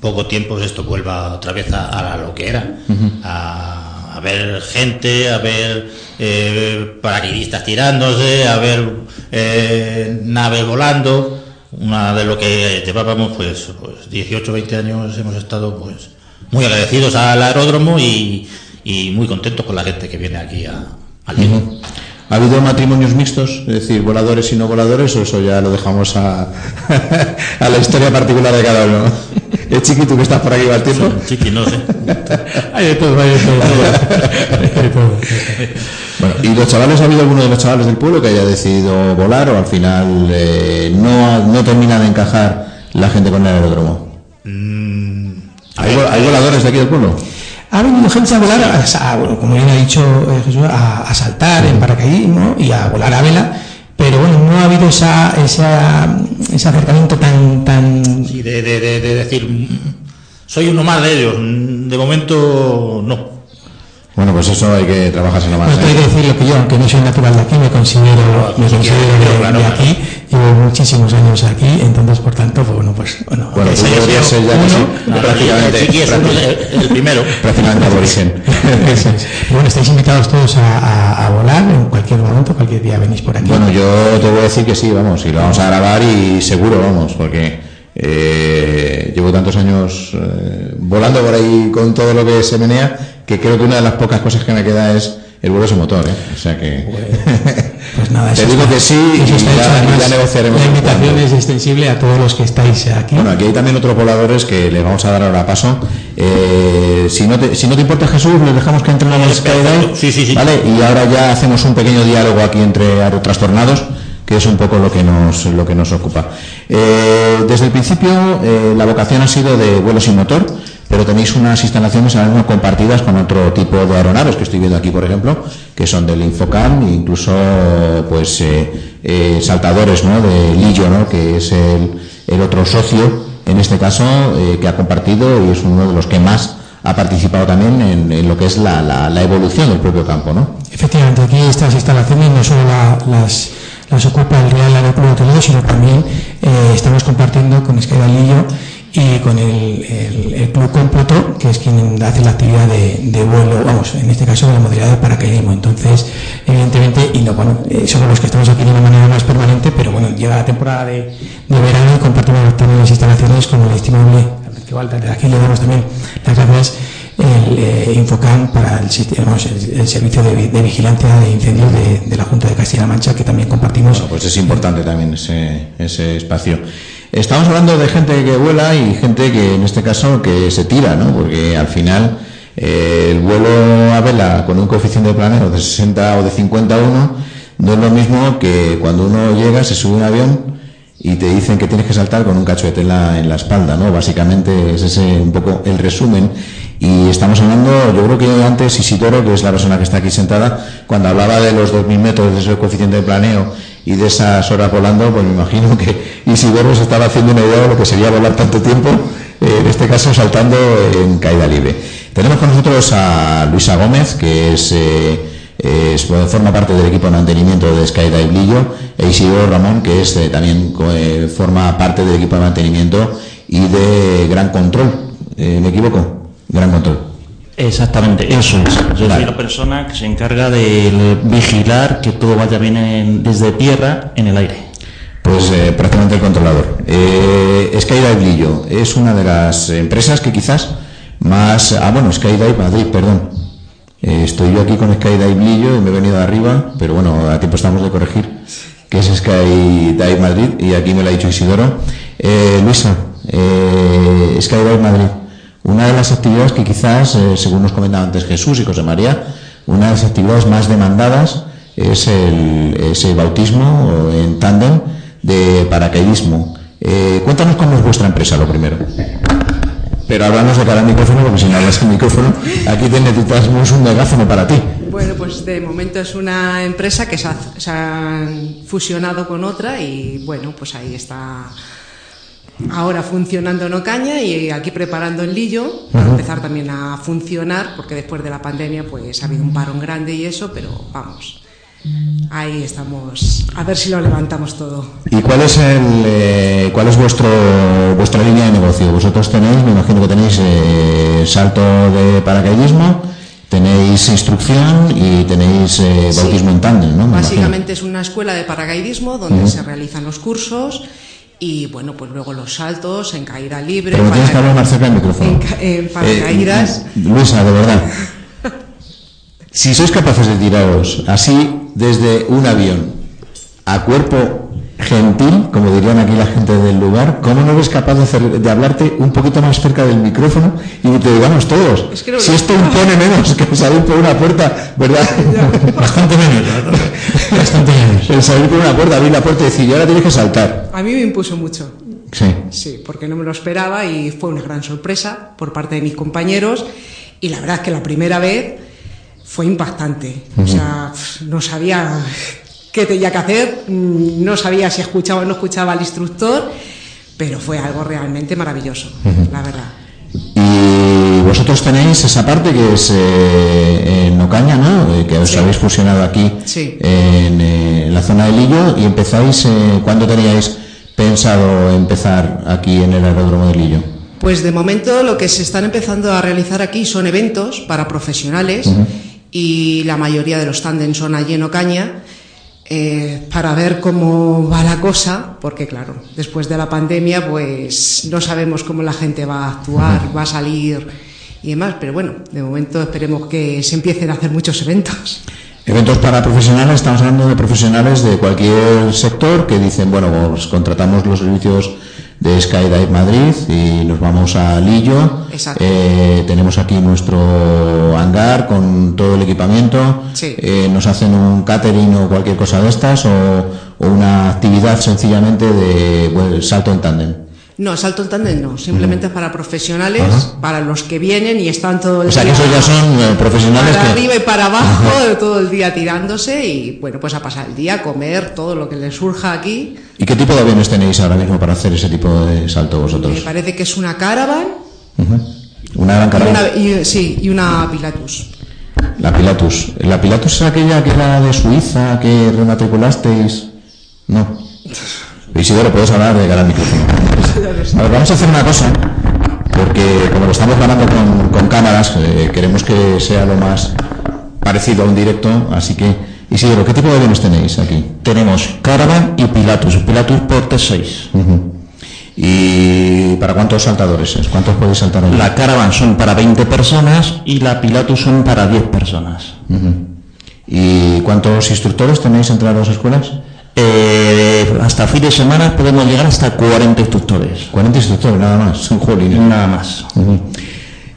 poco tiempo esto vuelva otra vez a, lo que era, a, ver gente, a ver eh, paracaidistas tirándose, a ver eh, naves volando. Una de lo que llevábamos, pues, pues 18, 20 años hemos estado pues muy agradecidos al aeródromo y, muy contentos con la gente que viene aquí a, al ¿Ha habido matrimonios mixtos? Es decir, voladores y no voladores, o eso ya lo dejamos a, a la historia particular de cada uno. ¿Es chiquito que estás por aquí va el tiempo? chiqui, no sé. hay de todo, hay de todo. bueno, ¿y los chavales, ha habido alguno de los chavales del pueblo que haya decidido volar o al final eh, no, no termina de encajar la gente con el aeródromo? Mm, ¿Hay, voladores de aquí del pueblo? Ha venido gente a volar, a, como bien ha dicho eh, Jesús, a, saltar en paracaidismo y a volar a vela, pero bueno, no ha habido esa, ese acercamiento tan... tan... Sí, de, de, decir, soy uno más de ellos, de momento no. Bueno, pues eso hay que trabajarse más. Pues hay que decir lo que yo, aunque no soy natural de aquí, me considero, me considero de, aquí, llevo muchísimos años aquí, entonces por tanto, pues bueno, pues bueno. Bueno, tú podrías ser ya uno, prácticamente, el primero. Prácticamente aborigen. bueno, estáis invitados todos a, a, volar en cualquier momento, cualquier día venís por aquí. Bueno, yo te voy a decir que sí, vamos, y lo vamos a grabar y seguro, vamos, porque eh, llevo tantos años eh, volando por ahí con todo lo que se menea que creo que una de las pocas cosas que me queda es el vuelo sin motor, ¿eh? O sea que... Pues nada, Te digo que sí y ya, negociaremos. La invitación es extensible a todos los que estáis aquí. Bueno, aquí hay también otros voladores que le vamos a dar ahora paso. Eh, si, no te, si no te importa Jesús, les dejamos que entren a la Skydive. Sí, sí, sí. ¿Vale? Y ahora ya hacemos un pequeño diálogo aquí entre trastornados que es un poco lo que nos, lo que nos ocupa. Eh, desde el principio, eh, la vocación ha sido de vuelo sin motor, pero tenéis unas instalaciones ahora mismo compartidas con otro tipo de aeronaves que estoy viendo aquí, por ejemplo, que son del Infocam, e incluso pues eh, eh, saltadores ¿no? de Lillo, ¿no? que es el, otro socio, en este caso, eh, que ha compartido y es uno de los que más ha participado también en, lo que es la, la, evolución del propio campo. ¿no? Efectivamente, aquí estas instalaciones no solo las, las ocupa el Real Aeropuerto de Toledo, sino también estamos compartiendo con Esquerra Lillo y con el, el, Club Completo, que es quien hace la actividad de, vuelo, vamos, en este caso de la modalidad de paracaidismo. Entonces, evidentemente, y no, bueno, eh, somos los que estamos aquí de una manera más permanente, pero bueno, llega la temporada de, verano y compartimos también las instalaciones con el estimable, igual desde aquí le damos también las gracias el eh, Infocam para el, el, servicio de, vigilancia de incendios de, la Junta de Castilla-La Mancha, que también compartimos. Bueno, pues es importante también ese, ese espacio. Estamos hablando de gente que vuela y gente que en este caso que se tira, ¿no? Porque al final eh, el vuelo a vela con un coeficiente de planeo de 60 o de 51 no es lo mismo que cuando uno llega, se sube un avión y te dicen que tienes que saltar con un cacho de tela en la espalda, ¿no? Básicamente es ese un poco el resumen. Y estamos hablando, yo creo que antes Isidoro, que es la persona que está aquí sentada, cuando hablaba de los 2.000 metros de ese coeficiente de planeo y de esas horas volando, pues me imagino que Isidoro se estaba haciendo una idea de lo que sería volar tanto tiempo, eh, en este caso saltando en caída libre. Tenemos con nosotros a Luisa Gómez, que es, eh, forma parte del equipo de mantenimiento de Skydive Lillo, e Isidoro Ramón, que es eh, también forma parte del equipo de mantenimiento y de Gran Control. ¿Me equivoco? Gran Control. Exactamente, eso es. Yo soy la persona que se encarga de vigilar que todo vaya bien desde tierra en el aire. Pues eh, prácticamente el controlador. Eh, Skydive Lillo es una de las empresas que quizás más... Ah, bueno, Skydive Madrid, perdón. Eh, estoy yo aquí con Skydive Lillo y me he venido de arriba, pero bueno, a tiempo estamos de corregir, que es Skydive Madrid y aquí me lo ha dicho Isidoro. Eh, Luisa, Skydive Madrid una de las actividades que quizás, eh, según nos comentaba antes Jesús y José María, una de las actividades más demandadas es el bautismo en tándem de paracaidismo. Eh, cuéntanos cómo es vuestra empresa, lo primero. Pero háblanos de cada micrófono, porque si no hablas el micrófono, aquí te necesitamos un megáfono para ti. Bueno, pues de momento es una empresa que se ha fusionado con otra y bueno, pues ahí está ahora funcionando en Ocaña y aquí preparando en Lillo para empezar también a funcionar porque después de la pandemia pues ha habido un parón grande y eso, pero vamos. Ahí estamos, a ver si lo levantamos todo. ¿Y cuál es el, eh, cuál es vuestro vuestra línea de negocio? Vosotros tenéis, me imagino que tenéis eh, salto de paracaidismo, tenéis instrucción y tenéis eh, bautismo en tándem, ¿no? Básicamente es una escuela de paracaidismo donde se realizan los cursos y bueno, pues luego los saltos en caída libre. Pero tienes que hablar más cerca del micrófono. En, paracaídas. Eh, Luisa, de verdad. si sois capaces de tiraros así desde un avión a cuerpo gentil, como dirían aquí la gente del lugar, ¿cómo no eres capaz de, hablarte un poquito más cerca del micrófono y te digamos todos? si esto impone menos que salir por una puerta, ¿verdad? Bastante menos, Bastante menos. El salir por una puerta, abrir la puerta y decir, y ahora tienes que saltar. A mí me impuso mucho. Sí. Sí, porque no me lo esperaba y fue una gran sorpresa por parte de mis compañeros y la verdad es que la primera vez fue impactante. O sea, no sabía qué tenía que hacer, mm, no sabía si escuchaba o no escuchaba al instructor, pero fue algo realmente maravilloso, la verdad. Y vosotros tenéis esa parte que es eh, en Ocaña, ¿no? Eh, que os habéis fusionado aquí eh, en, la zona de Lillo y empezáis, ¿cuándo teníais pensado empezar aquí en el aeródromo de Lillo? Pues de momento lo que se están empezando a realizar aquí son eventos para profesionales y la mayoría de los tándems son allí en Ocaña eh, para ver cómo va la cosa, porque claro, después de la pandemia pues no sabemos cómo la gente va a actuar, va a salir y demás, pero bueno, de momento esperemos que se empiecen a hacer muchos eventos. Eventos para profesionales, estamos hablando de profesionales de cualquier sector que dicen, bueno, pues contratamos los servicios de Skydive Madrid y nos vamos a Lillo. Eh, tenemos aquí nuestro hangar con todo el equipamiento. Eh, nos hacen un catering o cualquier cosa de estas o, una actividad sencillamente de salto en tándem. No, salto en tándem no, simplemente para profesionales, para los que vienen y están todo el O sea, día que esos ya son eh, profesionales para que... arriba y para abajo, todo el día tirándose y bueno, pues a pasar el día, a comer todo lo que les surja aquí. ¿Y qué tipo de aviones tenéis ahora mismo para hacer ese tipo de salto vosotros? Me parece que es una caravan. Una gran y una, y- sí, y una Pilatus. La Pilatus. ¿La Pilatus es aquella que era de Suiza, que rematriculasteis? No. Isidoro, puedes hablar de cara al micrófono. A ver, vamos a hacer una cosa, porque como lo estamos grabando con, con cámaras, eh, queremos que sea lo más parecido a un directo, así que, Isidoro, ¿qué tipo de aviones tenéis aquí? Tenemos Caravan y Pilatus. Pilatus por T6. Ujú. ¿Y para cuántos saltadores es? ¿Cuántos podéis saltar ahí? La Caravan son para 20 personas y la Pilatus son para 10 personas. ¿Y cuántos instructores tenéis entre las dos escuelas? Eh, hasta fin de semana podemos llegar hasta 40 instructores. 40 instructores, nada más. Jolines. Nada más.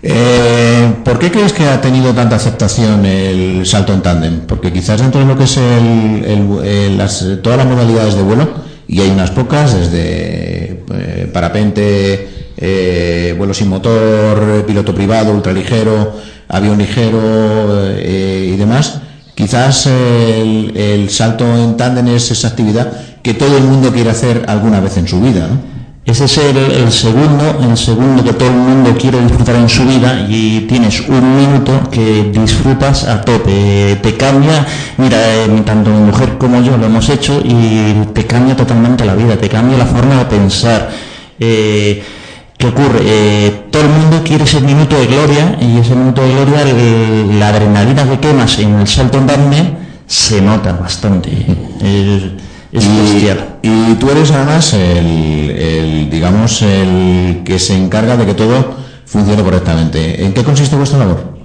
Eh, ¿Por qué crees que ha tenido tanta aceptación el salto en tándem? Porque quizás dentro de lo que es el- el- el- las- todas las modalidades de vuelo, y hay unas pocas, desde eh, parapente, vuelo sin motor, piloto privado, ultraligero, avión ligero y demás, quizás el, salto en tándem es esa actividad que todo el mundo quiere hacer alguna vez en su vida. Ese es el, el segundo, el segundo que todo el mundo quiere disfrutar en su vida y tienes un minuto que disfrutas a tope. Te cambia, mira, eh, tanto mi mujer como yo lo hemos hecho y te cambia totalmente la vida, te cambia la forma de pensar. Eh, ¿Qué ocurre? Eh, todo el mundo quiere ese minuto de gloria y ese minuto de gloria, el- la adrenalina que quemas en el salto en se nota bastante. Es, es bestial. Y tú eres además el, el, digamos, el que se encarga de que todo funcione correctamente. ¿En qué consiste vuestra labor?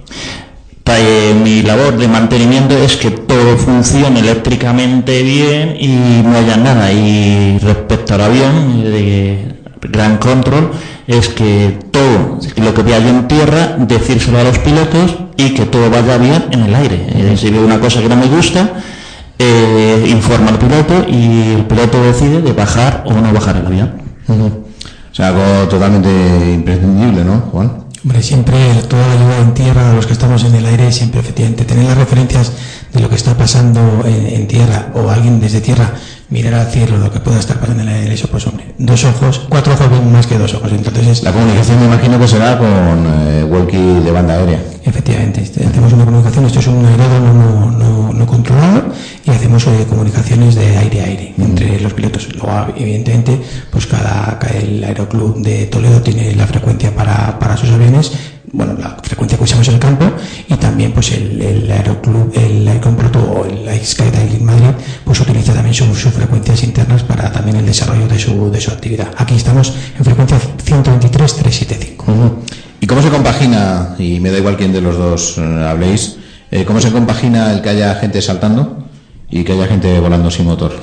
Eh, mi labor de mantenimiento es que todo funcione eléctricamente bien y no haya nada. Y respecto al avión de Gran Control, es que todo lo que vea yo en tierra, decírselo a los pilotos y que todo vaya bien en el aire. Eh, si veo una cosa que no me gusta, eh, informa al piloto y el piloto decide de bajar o no bajar el avión. O sea, algo totalmente imprescindible, ¿no, Juan? Hombre, siempre toda la ayuda en tierra, a los que estamos en el aire, siempre efectivamente tener las referencias de lo que está pasando en, en tierra o alguien desde tierra mirar al cielo lo que pueda estar pasando en el aire, eso pues hombre, dos ojos, cuatro ojos ven más que dos ojos, entonces es, La comunicación me imagino que será con eh, walkie de banda aérea. efectivamente, este, hacemos una comunicación, esto es un aeródromo no, no, no controlado y hacemos eh, comunicaciones de aire a aire entre los pilotos. Luego, evidentemente, pues cada, cada- el aeroclub de Toledo tiene la frecuencia para, para sus aviones, bueno, la frecuencia que usamos en el campo y también pues el, el aeroclub, el Aircomproto o el Skydive Madrid, pues utiliza también sus sus frecuencias internas para también el desarrollo de su, de su actividad. Aquí estamos en frecuencia 123.375. ¿Y cómo se compagina, y me da igual quién de los dos eh, habléis, eh, cómo se compagina el que haya gente saltando y que haya gente volando sin motor?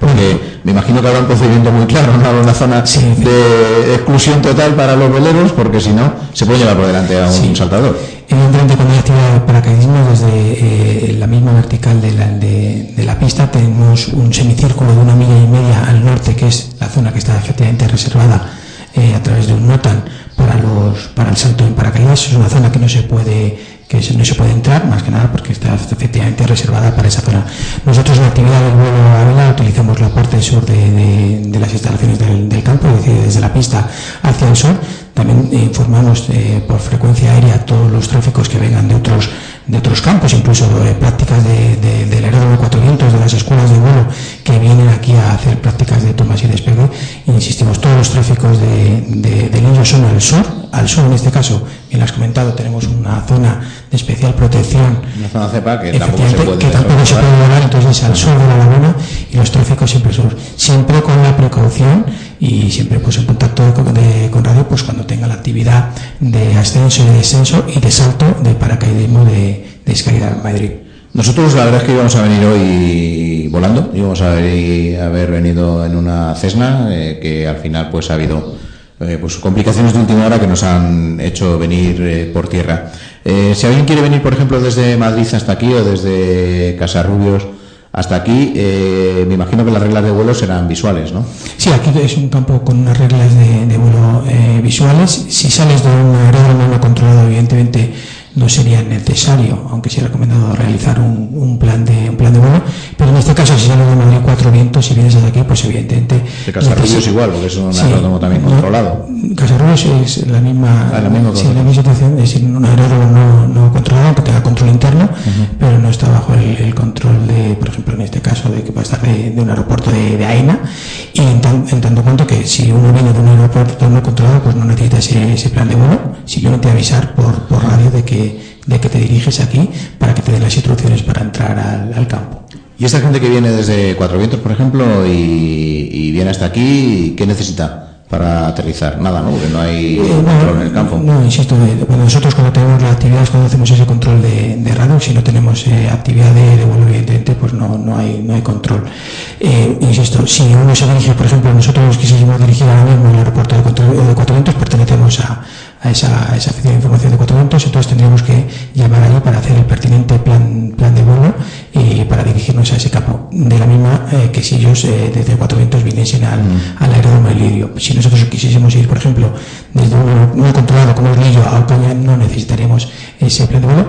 Porque me imagino que habrá un procedimiento muy claro, no habrá una zona Sí. de exclusión total para los veleros, porque si no, se puede llevar por delante a un Sí. saltador. Evidentemente, cuando hay actividad de paracaidismo, desde eh, la misma vertical de la, de, de la pista, tenemos un semicírculo de una milla y media al norte, que es la zona que está efectivamente reservada eh, a través de un NOTAN para, los, para el salto en paracaídas. Es una zona que no se puede que no se puede entrar, más que nada porque está efectivamente reservada para esa zona. Nosotros en la actividad del vuelo a vela utilizamos la parte sur de, las instalaciones del, del campo, es decir, desde la pista hacia el sur. También eh, informamos eh, por frecuencia aérea todos los tráficos que vengan de otros de otros campos, incluso eh, prácticas de, de- del aeródromo Cuatro Vientos, de las escuelas de vuelo que vienen aquí a hacer prácticas de tomas y despegue. Insistimos, todos los tráficos de, de, de niños son al sur, al sur en este caso, bien lo has comentado, tenemos una zona de especial protección Una zona cepa que tampoco se puede que tampoco se puede volar, entonces al sur de la laguna y los tráficos siempre sur. Siempre con la precaución y siempre pues en contacto con, de- con radio pues cuando tenga la actividad de ascenso y de descenso y de salto de paracaidismo de, de Madrid. Nosotros la verdad es que íbamos a venir hoy volando, íbamos a haber, haber venido en una Cessna eh, que al final pues ha habido eh, pues complicaciones de última hora que nos han hecho venir eh, por tierra. Eh, si alguien quiere venir, por ejemplo, desde Madrid hasta aquí o desde Casarrubios Hasta aquí, me imagino que las reglas de vuelo serán visuales, ¿no? Sí, aquí es un campo con unas reglas de, vuelo eh, visuales. Si sales de un aeródromo no controlado, evidentemente no sería necesario, aunque sí recomendado realizar un, plan de un plan de vuelo, pero en este caso si sales de Madrid cuatro vientos y vienes desde aquí, pues evidentemente... De Casarrubios igual, porque es un aeródromo también controlado. Casarrubios es la misma, ah, la misma, situación, es decir, un aeródromo no, no controlado, que tenga control interno, pero no está bajo el, control de, por ejemplo, en este caso, de que puede estar de, un aeropuerto de, AINA, y en, tanto cuanto que si uno viene de un aeropuerto no controlado, pues no necesita ese, ese plan de vuelo, simplemente avisar por, por radio de que de que te diriges aquí para que te den las instrucciones para entrar al, campo. ¿Y esta gente que viene desde Cuatro Vientos, por ejemplo, y, viene hasta aquí, qué necesita? para aterrizar, nada, ¿no? Porque no hay eh, control en el campo. No, insisto, nosotros cuando tenemos las actividades, cuando hacemos ese control de, de radio, si no tenemos eh, actividad de, vuelo, evidentemente, pues no, no, hay, no hay control. Eh, insisto, si uno se dirige, por ejemplo, nosotros quisimos dirigir ahora mismo al aeropuerto de Cuatro, Vientos, pertenecemos a, a esa, esa oficina de información de cuatro vientos, entonces tendríamos que llamar allí para hacer el pertinente plan, plan de vuelo y para dirigirnos a ese campo. De la misma eh, que si ellos eh, desde cuatro vientos viniesen al, mm. al aeródromo de Lirio. Si nosotros quisiésemos ir, por ejemplo, desde un, un controlado como es Lillo a Ocaña, no necesitaríamos ese plan de vuelo.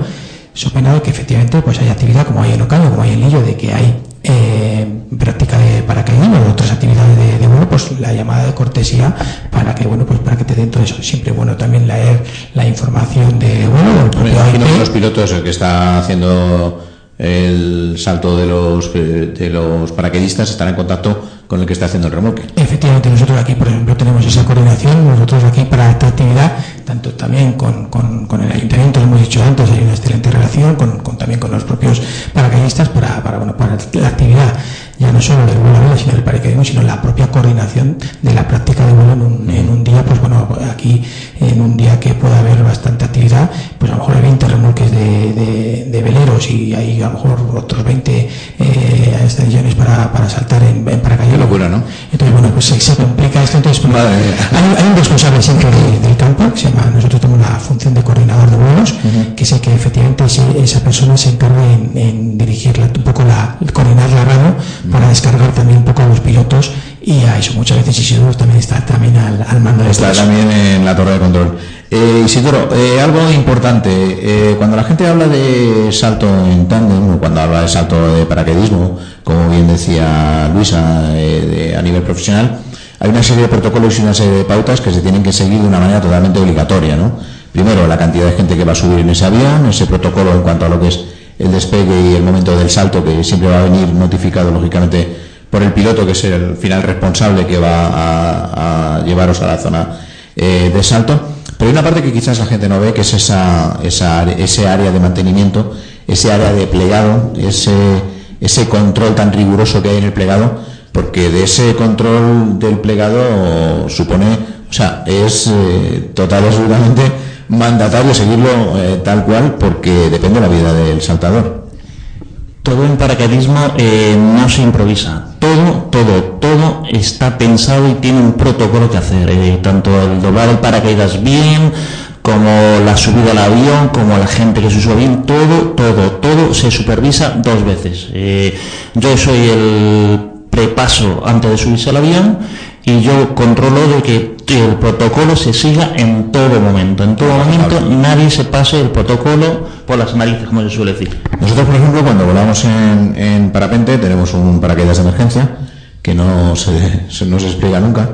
Sopenado que efectivamente pues hay actividad como hay en Ocaña, como hay en Lillo, de que hay eh, práctica de paracaidismo o otras actividades de, vuelo, pues la llamada de cortesía para que bueno pues para que te den todo eso. Siempre bueno también leer la información de vuelo. Me imagino que los pilotos el que está haciendo el salto de los de los paracaidistas estará en contacto con el que está haciendo el remolque. Efectivamente, nosotros aquí, por ejemplo, tenemos esa coordinación, nosotros aquí para esta actividad, tanto también con, con, el ayuntamiento, lo hemos dicho antes, hay una excelente relación, con, también con los propios paracaidistas para, para, bueno, para la actividad ya no solo del vuelo sino del paracaidismo, sino la propia coordinación de la práctica de vuelo en un, en un, día, pues bueno, aquí en un día que pueda haber bastante actividad, pues a lo mejor hay 20 remolques de, de, veleros y hay a lo mejor otros 20 eh, estaciones para, para saltar en, en paracaidismo. locura, ¿no? Entonces, bueno, pues se, complica esto. Entonces, hay, un responsable siempre del campo, que se llama, nosotros tenemos la función de coordinador de vuelos, que sé que efectivamente esa persona se encarga en, en dirigir un poco la, coordinar la radio para descargar también un poco a los pilotos y a eso muchas veces Isidoro también está también al, mando de Está también en la torre de control. Eh, Isidoro, eh, algo importante, eh, cuando la gente habla de salto en tándem, o cuando habla de salto de paracaidismo, como bien decía Luisa, eh, a nivel profesional, hay una serie de protocolos y una serie de pautas que se tienen que seguir de una manera totalmente obligatoria, ¿no? Primero, la cantidad de gente que va a subir en ese avión, ese protocolo en cuanto a lo que es el despegue y el momento del salto, que siempre va a venir notificado lógicamente por el piloto, que es el final responsable que va a, llevaros a la zona eh, de salto. Pero hay una parte que quizás la gente no ve, que es esa, esa, ese área de mantenimiento, ese área de plegado, ese, ese control tan riguroso que hay en el plegado, porque de ese control del plegado supone, o sea, es eh, total absolutamente mandatario seguirlo eh, tal cual porque depende de la vida del saltador. Todo en paracaidismo eh, no se improvisa. Todo, todo, todo está pensado y tiene un protocolo que hacer. Eh, tanto el doblar el paracaídas bien, como la subida al avión, como la gente que se sube bien, todo, todo, todo se supervisa dos veces. yo soy el prepaso antes de subirse al avión y yo controlo de que el protocolo se siga en todo momento. En todo momento nadie se pase el protocolo por las narices, como se suele decir. Nosotros, por ejemplo, cuando volamos en, parapente tenemos un paracaídas de emergencia que no se, no se explica nunca,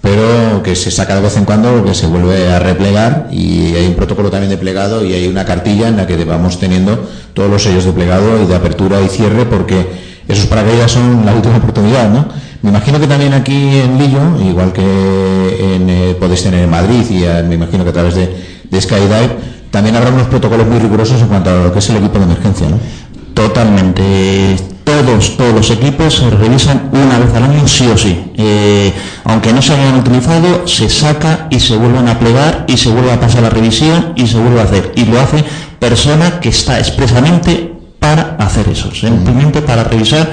pero que se saca de vez en cuando, que se vuelve a replegar y hay un protocolo también de plegado y hay una cartilla en la que vamos teniendo todos los sellos de plegado y de apertura y cierre porque esos paracaídas son la última oportunidad, ¿no? Me imagino que también aquí en Lillo, igual que en, eh, podéis tener en Madrid y me imagino que a través de, Skydive, también habrá unos protocolos muy rigurosos en cuanto a lo que es el equipo de emergencia, ¿no? Totalmente. Todos, todos los equipos se revisan una vez al año sí o sí. Eh, aunque no se hayan utilizado, se saca y se vuelven a plegar y se vuelve a pasar la revisión y se vuelve a hacer. Y lo hace persona que está expresamente para hacer eso, simplemente para revisar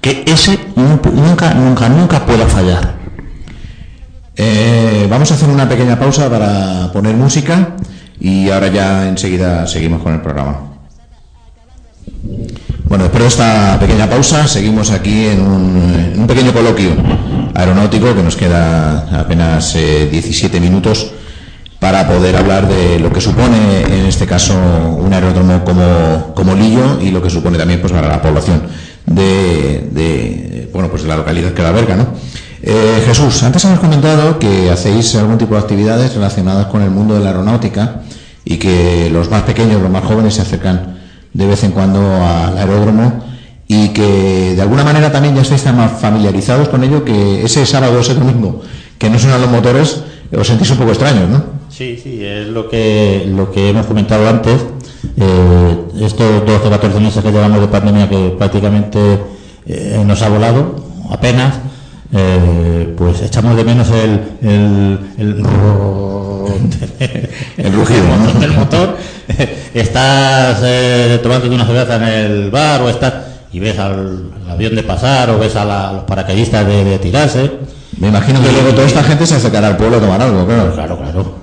que ese nunca, nunca, nunca pueda fallar. Eh, vamos a hacer una pequeña pausa para poner música y ahora ya enseguida seguimos con el programa. Bueno, después de esta pequeña pausa, seguimos aquí en un, pequeño coloquio aeronáutico que nos queda apenas 17 eh, minutos para poder hablar de lo que supone en este caso un aeródromo como, como Lillo y lo que supone también pues para la población de, bueno pues de la localidad que la verga, ¿no? Eh, Jesús, antes hemos comentado que hacéis algún tipo de actividades relacionadas con el mundo de la aeronáutica y que los más pequeños, los más jóvenes se acercan de vez en cuando al aeródromo y que de alguna manera también ya estáis tan familiarizados con ello que ese sábado, ese domingo, que no suenan los motores, os sentís un poco extraños, ¿no? Sí, sí, es lo que, lo que hemos comentado antes. Eh, estos 12 o 14 meses que llevamos de pandemia que prácticamente eh, nos ha volado, apenas, eh, pues echamos de menos el, el, el, el rugido del motor. estás eh, tomándote una cerveza en el bar o estás y ves al, avión de pasar o ves a, los paracaidistas de, tirarse. Me imagino que luego toda esta gente se acercará al pueblo a tomar algo, claro. Claro, claro.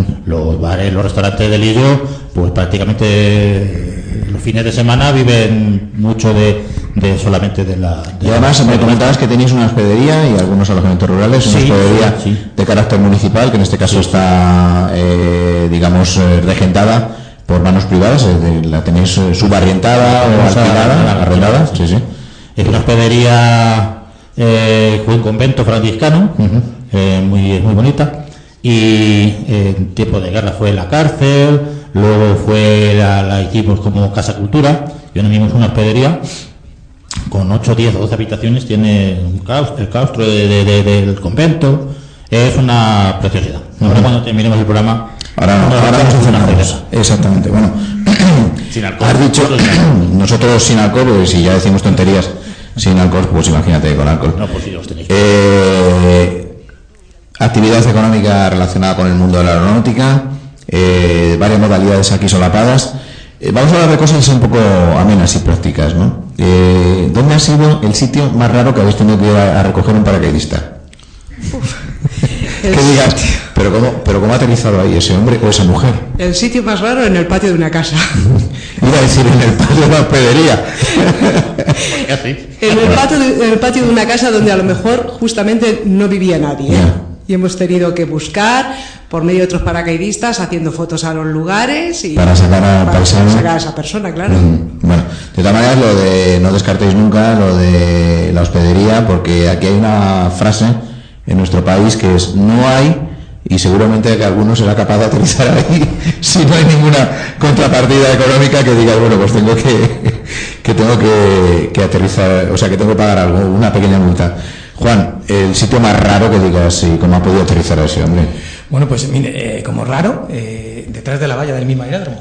Eh, los bares, los restaurantes de Lillo, pues prácticamente los fines de semana viven mucho de, de solamente de la... y además me comentabas que tenéis una hospedería y algunos alojamientos rurales, una hospedería de carácter municipal, que en este caso está, eh, digamos, eh, regentada por manos privadas, la tenéis eh, subarrientada o alquilada, arrendada. Sí, sí. Es una hospedería, un convento franciscano, muy, muy bonita, y en tiempo de guerra fue la cárcel, luego fue la, la hicimos como casa cultura, y ahora mismo es una hospedería con 8, 10 o 12 habitaciones, tiene el claustro del convento, es una preciosidad. Ahora cuando terminemos el programa, ahora, ahora vamos a hacer una cosa. Exactamente, bueno. sin alcohol. Has dicho, nosotros sin alcohol, pues si ya decimos tonterías, sin alcohol, pues imagínate con alcohol. No, pues sí, los tenéis. Eh, actividad económica relacionada con el mundo de la aeronáutica, eh, varias modalidades aquí solapadas. Eh, vamos a hablar de cosas un poco amenas y prácticas, ¿no? Eh, ¿Dónde ha sido el sitio más raro que habéis tenido que ir a, recoger un paracaidista? ¿Qué digas? ¿Pero cómo, ¿Pero cómo ha aterrizado ahí ese hombre o esa mujer? El sitio más raro en el patio de una casa. Iba a decir en el patio de una hospedería. en, el patio de, en el patio de una casa donde a lo mejor justamente no vivía nadie. ¿eh? Y hemos tenido que buscar por medio de otros paracaidistas haciendo fotos a los lugares y para sacar a, sacar a esa persona, claro. bueno, de todas maneras lo de no descartéis nunca lo de la hospedería porque aquí hay una frase en nuestro país que es no hay y seguramente que alguno será capaz de aterrizar ahí si no hay ninguna contrapartida económica que diga bueno pues tengo que, que tengo que, que aterrizar o sea que tengo que pagar algo una pequeña multa Juan el sitio más raro que digas y cómo ha podido aterrizar a ese hombre bueno, pues mire, eh, como raro, eh, detrás de la valla del mismo aeródromo.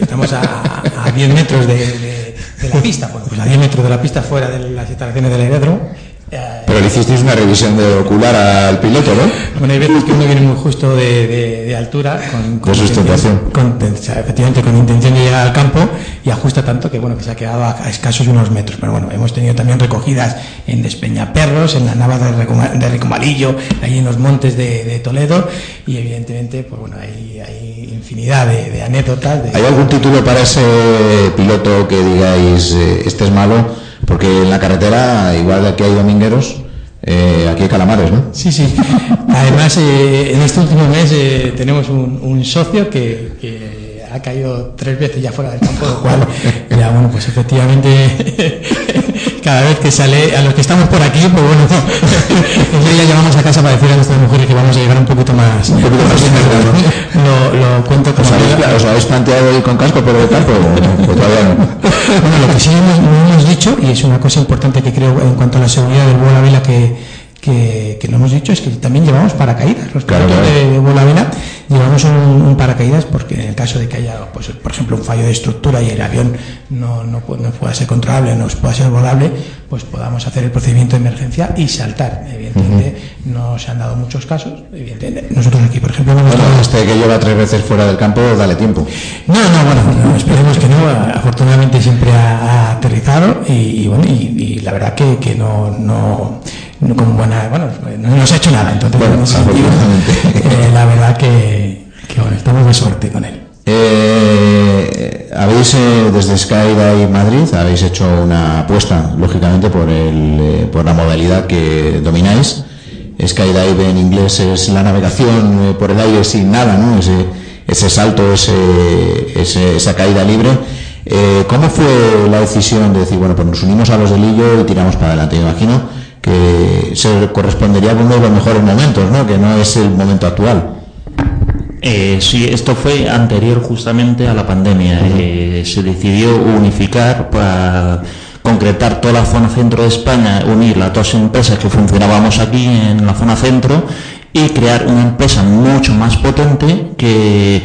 Estamos a, 10 metros de, la pista. Bueno, pues a 10 metros de la pista fuera de las instalaciones del aeródromo. Pero le hicisteis una revisión de ocular al piloto, ¿no? Bueno, hay veces que uno viene muy justo de, altura, con, con, sustentación. Con, efectivamente, con intención de llegar al campo y ajusta tanto que bueno que se ha quedado a, escasos unos metros. Pero bueno, hemos tenido también recogidas en Despeñaperros, en la Nava de, Ricomalillo, ahí en los montes de, Toledo y evidentemente, pues bueno, hay, hay infinidad de, anécdotas. ¿Hay algún título para ese piloto que digáis, eh, este es malo? Porque en la carretera, igual que hay domingueros, eh, aquí hay calamares, ¿no? Sí, sí. Además, eh, en este último mes eh, tenemos un, socio que, ha caído tres veces ya fuera del campo, lo cual, ya, bueno, pues efectivamente cada vez que sale, a los que estamos por aquí, pues bueno, ya llamamos a casa para decir a nuestras mujeres que vamos a llegar un poquito más. Un poquito más lo, lo cuento como. ¿Os habéis, planteado ir con casco por el campo? todavía no. Bueno, lo que sí hemos, hemos, dicho, y es una cosa importante que creo en cuanto a la seguridad del vuelo a vela que, que, que no hemos dicho, es que también llevamos paracaídas. Los claro, de vuelo a vela llevamos un, paracaídas porque en el caso de que haya, pues, por ejemplo, un fallo de estructura y el avión no, no, no pueda ser controlable, no pueda ser volable, pues podamos hacer el procedimiento de emergencia y saltar. Evidentemente, no se han dado muchos casos. Evidentemente, nosotros aquí, por ejemplo, bueno, este que lleva tres veces fuera del campo, dale tiempo. No, no, bueno, esperemos que no. Afortunadamente siempre ha, aterrizado y, bueno, y, la verdad que, que no, no como buena, bueno, no nos ha hecho nada, entonces eh, la verdad que, bueno, estamos de suerte con él. Eh, habéis eh, desde Skydive Madrid habéis hecho una apuesta, lógicamente, por, el, eh, por la modalidad que domináis. Skydive en inglés es la navegación eh, por el aire sin nada, ¿no? Ese, ese salto, ese, esa caída libre. ¿Cómo fue la decisión de decir, bueno, pues nos unimos a los del Lillo y tiramos para adelante? Me imagino que se correspondería con uno de los mejores momentos, ¿no? Que no es el momento actual. Eh, sí, esto fue anterior justamente a la pandemia. Eh, se decidió unificar para concretar toda la zona centro de España, unir las dos empresas que funcionábamos aquí en la zona centro y crear una empresa mucho más potente que,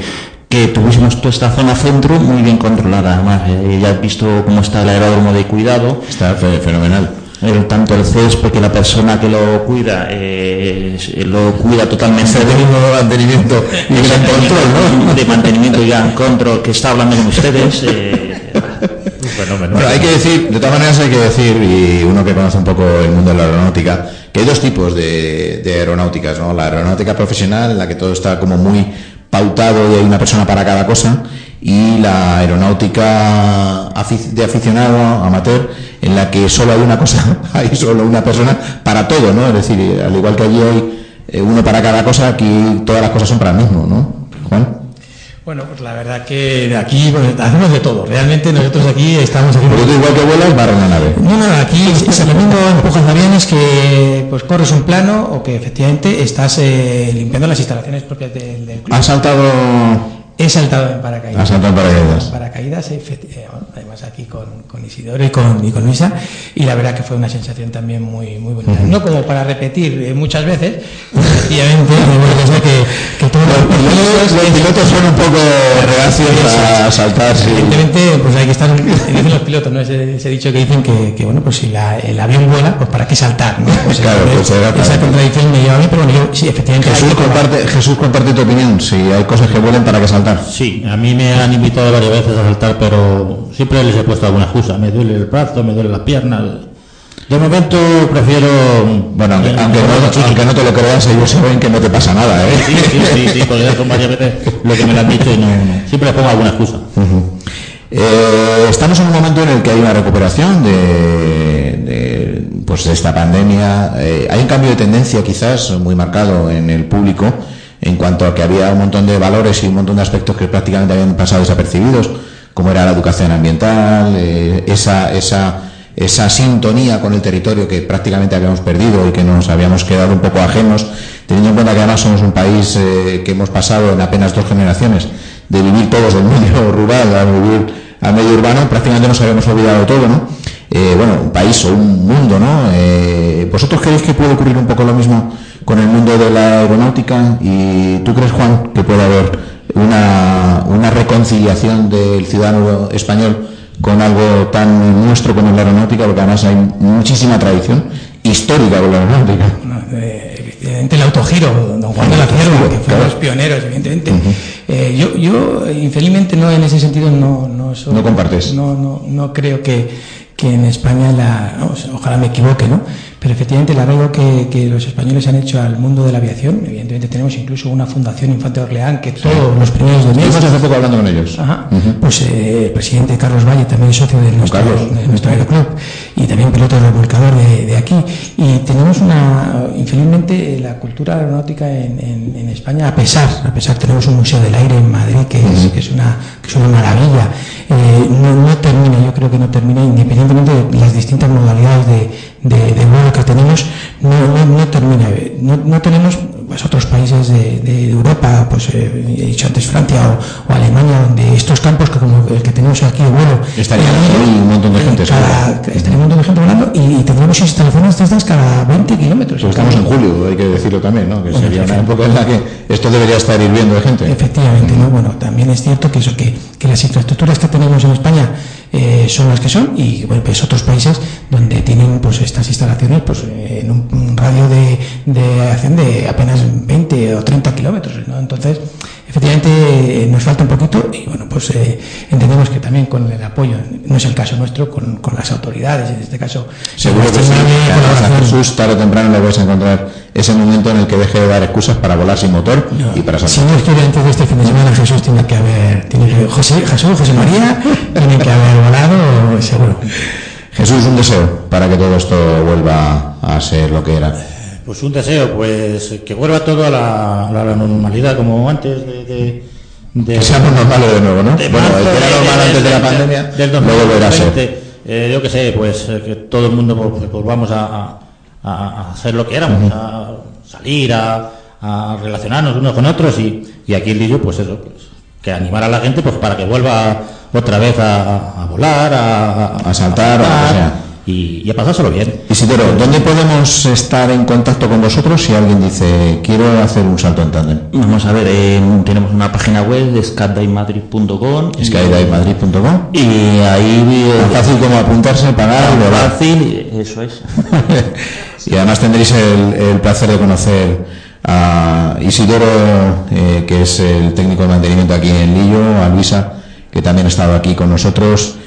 que tuviésemos toda esta zona centro muy bien controlada. Además, eh, ya has visto cómo está el aeródromo de cuidado. Está fenomenal el, tanto el césped que la persona que lo cuida eh, lo cuida totalmente de mantenimiento y gran control ¿no? de mantenimiento y gran control que está hablando con ustedes eh, fenómeno. Bueno, hay que decir, de todas maneras hay que decir, y uno que conoce un poco el mundo de la aeronáutica, que hay dos tipos de, de aeronáuticas, ¿no? La aeronáutica profesional, en la que todo está como muy pautado y hay una persona para cada cosa, y la aeronáutica de aficionado amateur en la que solo hay una cosa, hay solo una persona para todo, ¿no? Es decir, al igual que allí hay eh, uno para cada cosa, aquí todas las cosas son para el mismo, ¿no? Juan. Bueno, pues la verdad que aquí hacemos de todo. Realmente nosotros aquí estamos haciendo... Porque tú igual que vuelas, barra una nave. No, no, aquí es lo mismo empujas aviones que pues corres un plano o que efectivamente estás eh, limpiando las instalaciones propias del, del club. ¿Has saltado He saltado en paracaídas. ¿Has saltado en paracaídas? paracaídas, eh, además aquí con, con, Isidoro y con, y con Luisa, y la verdad que fue una sensación también muy, muy bonita. No como para repetir eh, muchas veces, efectivamente, que, que todos los, pilotos, son un poco reacios a saltar. Evidentemente, pues hay que estar, dicen los pilotos, ¿no? Ese, ese dicho que dicen que, que bueno, pues si la, el avión vuela, pues para qué saltar, ¿no? Pues claro, pues esa contradicción me lleva a mí, pero bueno, yo sí, efectivamente. Jesús comparte, Jesús comparte tu opinión, si hay cosas que vuelen, ¿para qué saltar? Sí, a mí me han invitado varias veces a saltar, pero siempre les he puesto alguna excusa. Me duele el brazo, me duele las piernas. De momento prefiero... Bueno, aunque, no, te lo creas, ellos saben que no te pasa nada, ¿eh? Sí, sí, sí, sí, porque son varias veces lo que me lo han dicho y no, siempre les pongo alguna excusa. Eh, estamos en un momento en el que hay una recuperación de, pues de esta pandemia. Eh, hay un cambio de tendencia quizás muy marcado en el público en cuanto a que había un montón de valores y un montón de aspectos que prácticamente habían pasado desapercibidos, como era la educación ambiental, eh, esa, esa, esa sintonía con el territorio que prácticamente habíamos perdido y que nos habíamos quedado un poco ajenos, teniendo en cuenta que además somos un país eh, que hemos pasado en apenas dos generaciones de vivir todos del medio rural a vivir al medio urbano, prácticamente nos habíamos olvidado todo, ¿no? Eh, bueno, un país o un mundo, ¿no? ¿Vosotros creéis que puede ocurrir un poco lo mismo con el mundo de la aeronáutica y tú crees, Juan, que puede haber una, una reconciliación del ciudadano español con algo tan nuestro como la aeronáutica, porque además hay muchísima tradición histórica con la aeronáutica. Eh, evidentemente el autogiro, don Juan de la Cierva, que fue los pioneros, evidentemente. Eh, yo, yo, infelizmente, no en ese sentido no, no, no compartes. No, no, no creo que, que en España, la, ojalá me equivoque, ¿no? Pero efectivamente el arreglo que, que, los españoles han hecho al mundo de la aviación, evidentemente tenemos incluso una fundación Infante Orleán que todos los primeros de mes... hace poco hablando con ellos. Ajá, Pues eh, el presidente Carlos Valle también es socio de nuestro, de nuestro aeroclub y también piloto remolcador de, de aquí. Y tenemos una, infelizmente, la cultura aeronáutica en, en, en, España, a pesar, a pesar, tenemos un museo del aire en Madrid que, es, que es, una, que es una maravilla. Eh, no, no termina, yo creo que no termina, independientemente de las distintas modalidades de, de, de vuelo que tenemos no, no, no termina. No, no, tenemos pues, otros países de, de Europa, pues eh, he dicho antes Francia o, o, Alemania, donde estos campos que como el que tenemos aquí de vuelo estaría un montón de gente. Cada, estaría un montón de gente volando y, y tendremos instalaciones de estas cada 20 kilómetros. Pues estamos en julio, hay que decirlo también, ¿no? que bueno, sería una época en la que esto debería estar hirviendo de gente. Efectivamente, ¿no? bueno, también es cierto que eso que, que las infraestructuras que tenemos en España eh, son las que son y bueno, pues otros países donde tienen pues estas instalaciones pues en un, un radio de, de acción de apenas 20 o 30 kilómetros ¿no? entonces efectivamente nos falta un poquito y bueno, pues entendemos que también con el apoyo, no es el caso nuestro, con, con las autoridades, en este caso... Seguro que sí, Jesús tarde o temprano lo vais a encontrar ese momento en el que deje de dar excusas para volar sin motor y para saltar. Si Dios quiere, antes de este fin de semana Jesús tiene que haber, tiene que, José, Jesús, José María, tiene que haber volado, seguro. Jesús, un deseo para que todo esto vuelva a ser lo que era. Pues un deseo, pues que vuelva todo a la, normalidad como antes de, de, que seamos normales de nuevo, ¿no? bueno, que era normal antes de la pandemia, del no volverá a ser. Eh, yo qué sé, pues eh, que todo el mundo pues, pues vamos a, a, hacer lo que éramos, a salir, a, relacionarnos unos con otros y, y aquí el Lillo, pues eso, pues, que animar a la gente pues para que vuelva otra vez a, volar, a, saltar, y, y, a pasárselo bien. Isidoro, ¿dónde podemos estar en contacto con vosotros si alguien dice quiero hacer un salto en tándem? Vamos a ver, eh, tenemos una página web, skydivemadrid.com skydivemadrid.com y ahí tan fácil como apuntarse, pagar, volar. Fácil, eso es. y además tendréis el, placer de conocer a Isidoro, eh, que es el técnico de mantenimiento aquí en Lillo, a Luisa, que también ha estado aquí con nosotros.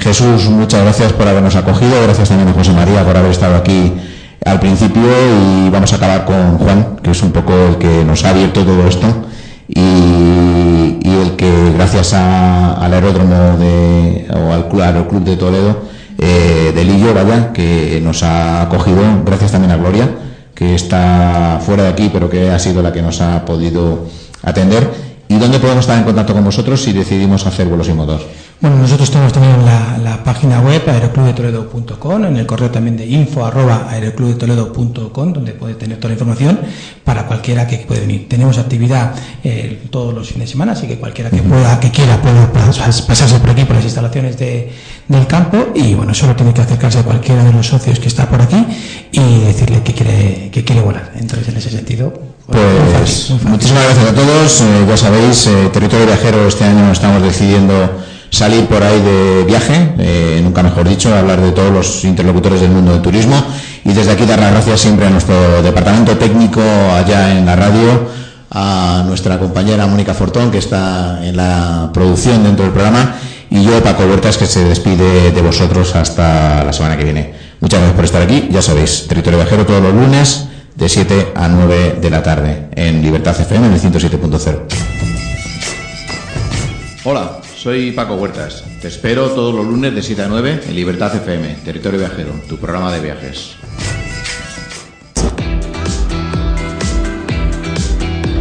Jesús, muchas gracias por habernos acogido, gracias también a José María por haber estado aquí al principio. Y vamos a acabar con Juan, que es un poco el que nos ha abierto todo esto. Y, el que gracias al aeródromo de, o al, Club de Toledo eh, de Lillo, vaya, que nos ha acogido, gracias también a Gloria, que está fuera de aquí, pero que ha sido la que nos ha podido atender. ¿Y dónde podemos estar en contacto con vosotros si decidimos hacer vuelos y motor? Bueno, nosotros tenemos también la, la página web aeroclubdetoledo.com, en el correo también de info arroba aeroclubdetoledo.com, donde puede tener toda la información para cualquiera que puede venir. Tenemos actividad eh, todos los fines de semana, así que cualquiera que pueda, que quiera, puede pasarse por aquí, por las instalaciones de, del campo, y bueno, solo tiene que acercarse a cualquiera de los socios que está por aquí y decirle que quiere, que quiere volar. Entonces, en ese sentido, pues muchísimas gracias a todos. Eh, ya sabéis, eh, Territorio Viajero este año estamos decidiendo salir por ahí de viaje, eh, nunca mejor dicho, hablar de todos los interlocutores del mundo del turismo y desde aquí dar las gracias siempre a nuestro departamento técnico allá en la radio, a nuestra compañera Mónica Fortón que está en la producción dentro del programa y yo Paco Huertas que se despide de vosotros hasta la semana que viene. Muchas gracias por estar aquí, ya sabéis, Territorio Viajero todos los lunes de 7 a 9 de la tarde en Libertad FM en el 107.0. Hola. Soy Paco Huertas. Te espero todos los lunes de 7 a 9 en Libertad FM, Territorio Viajero, tu programa de viajes.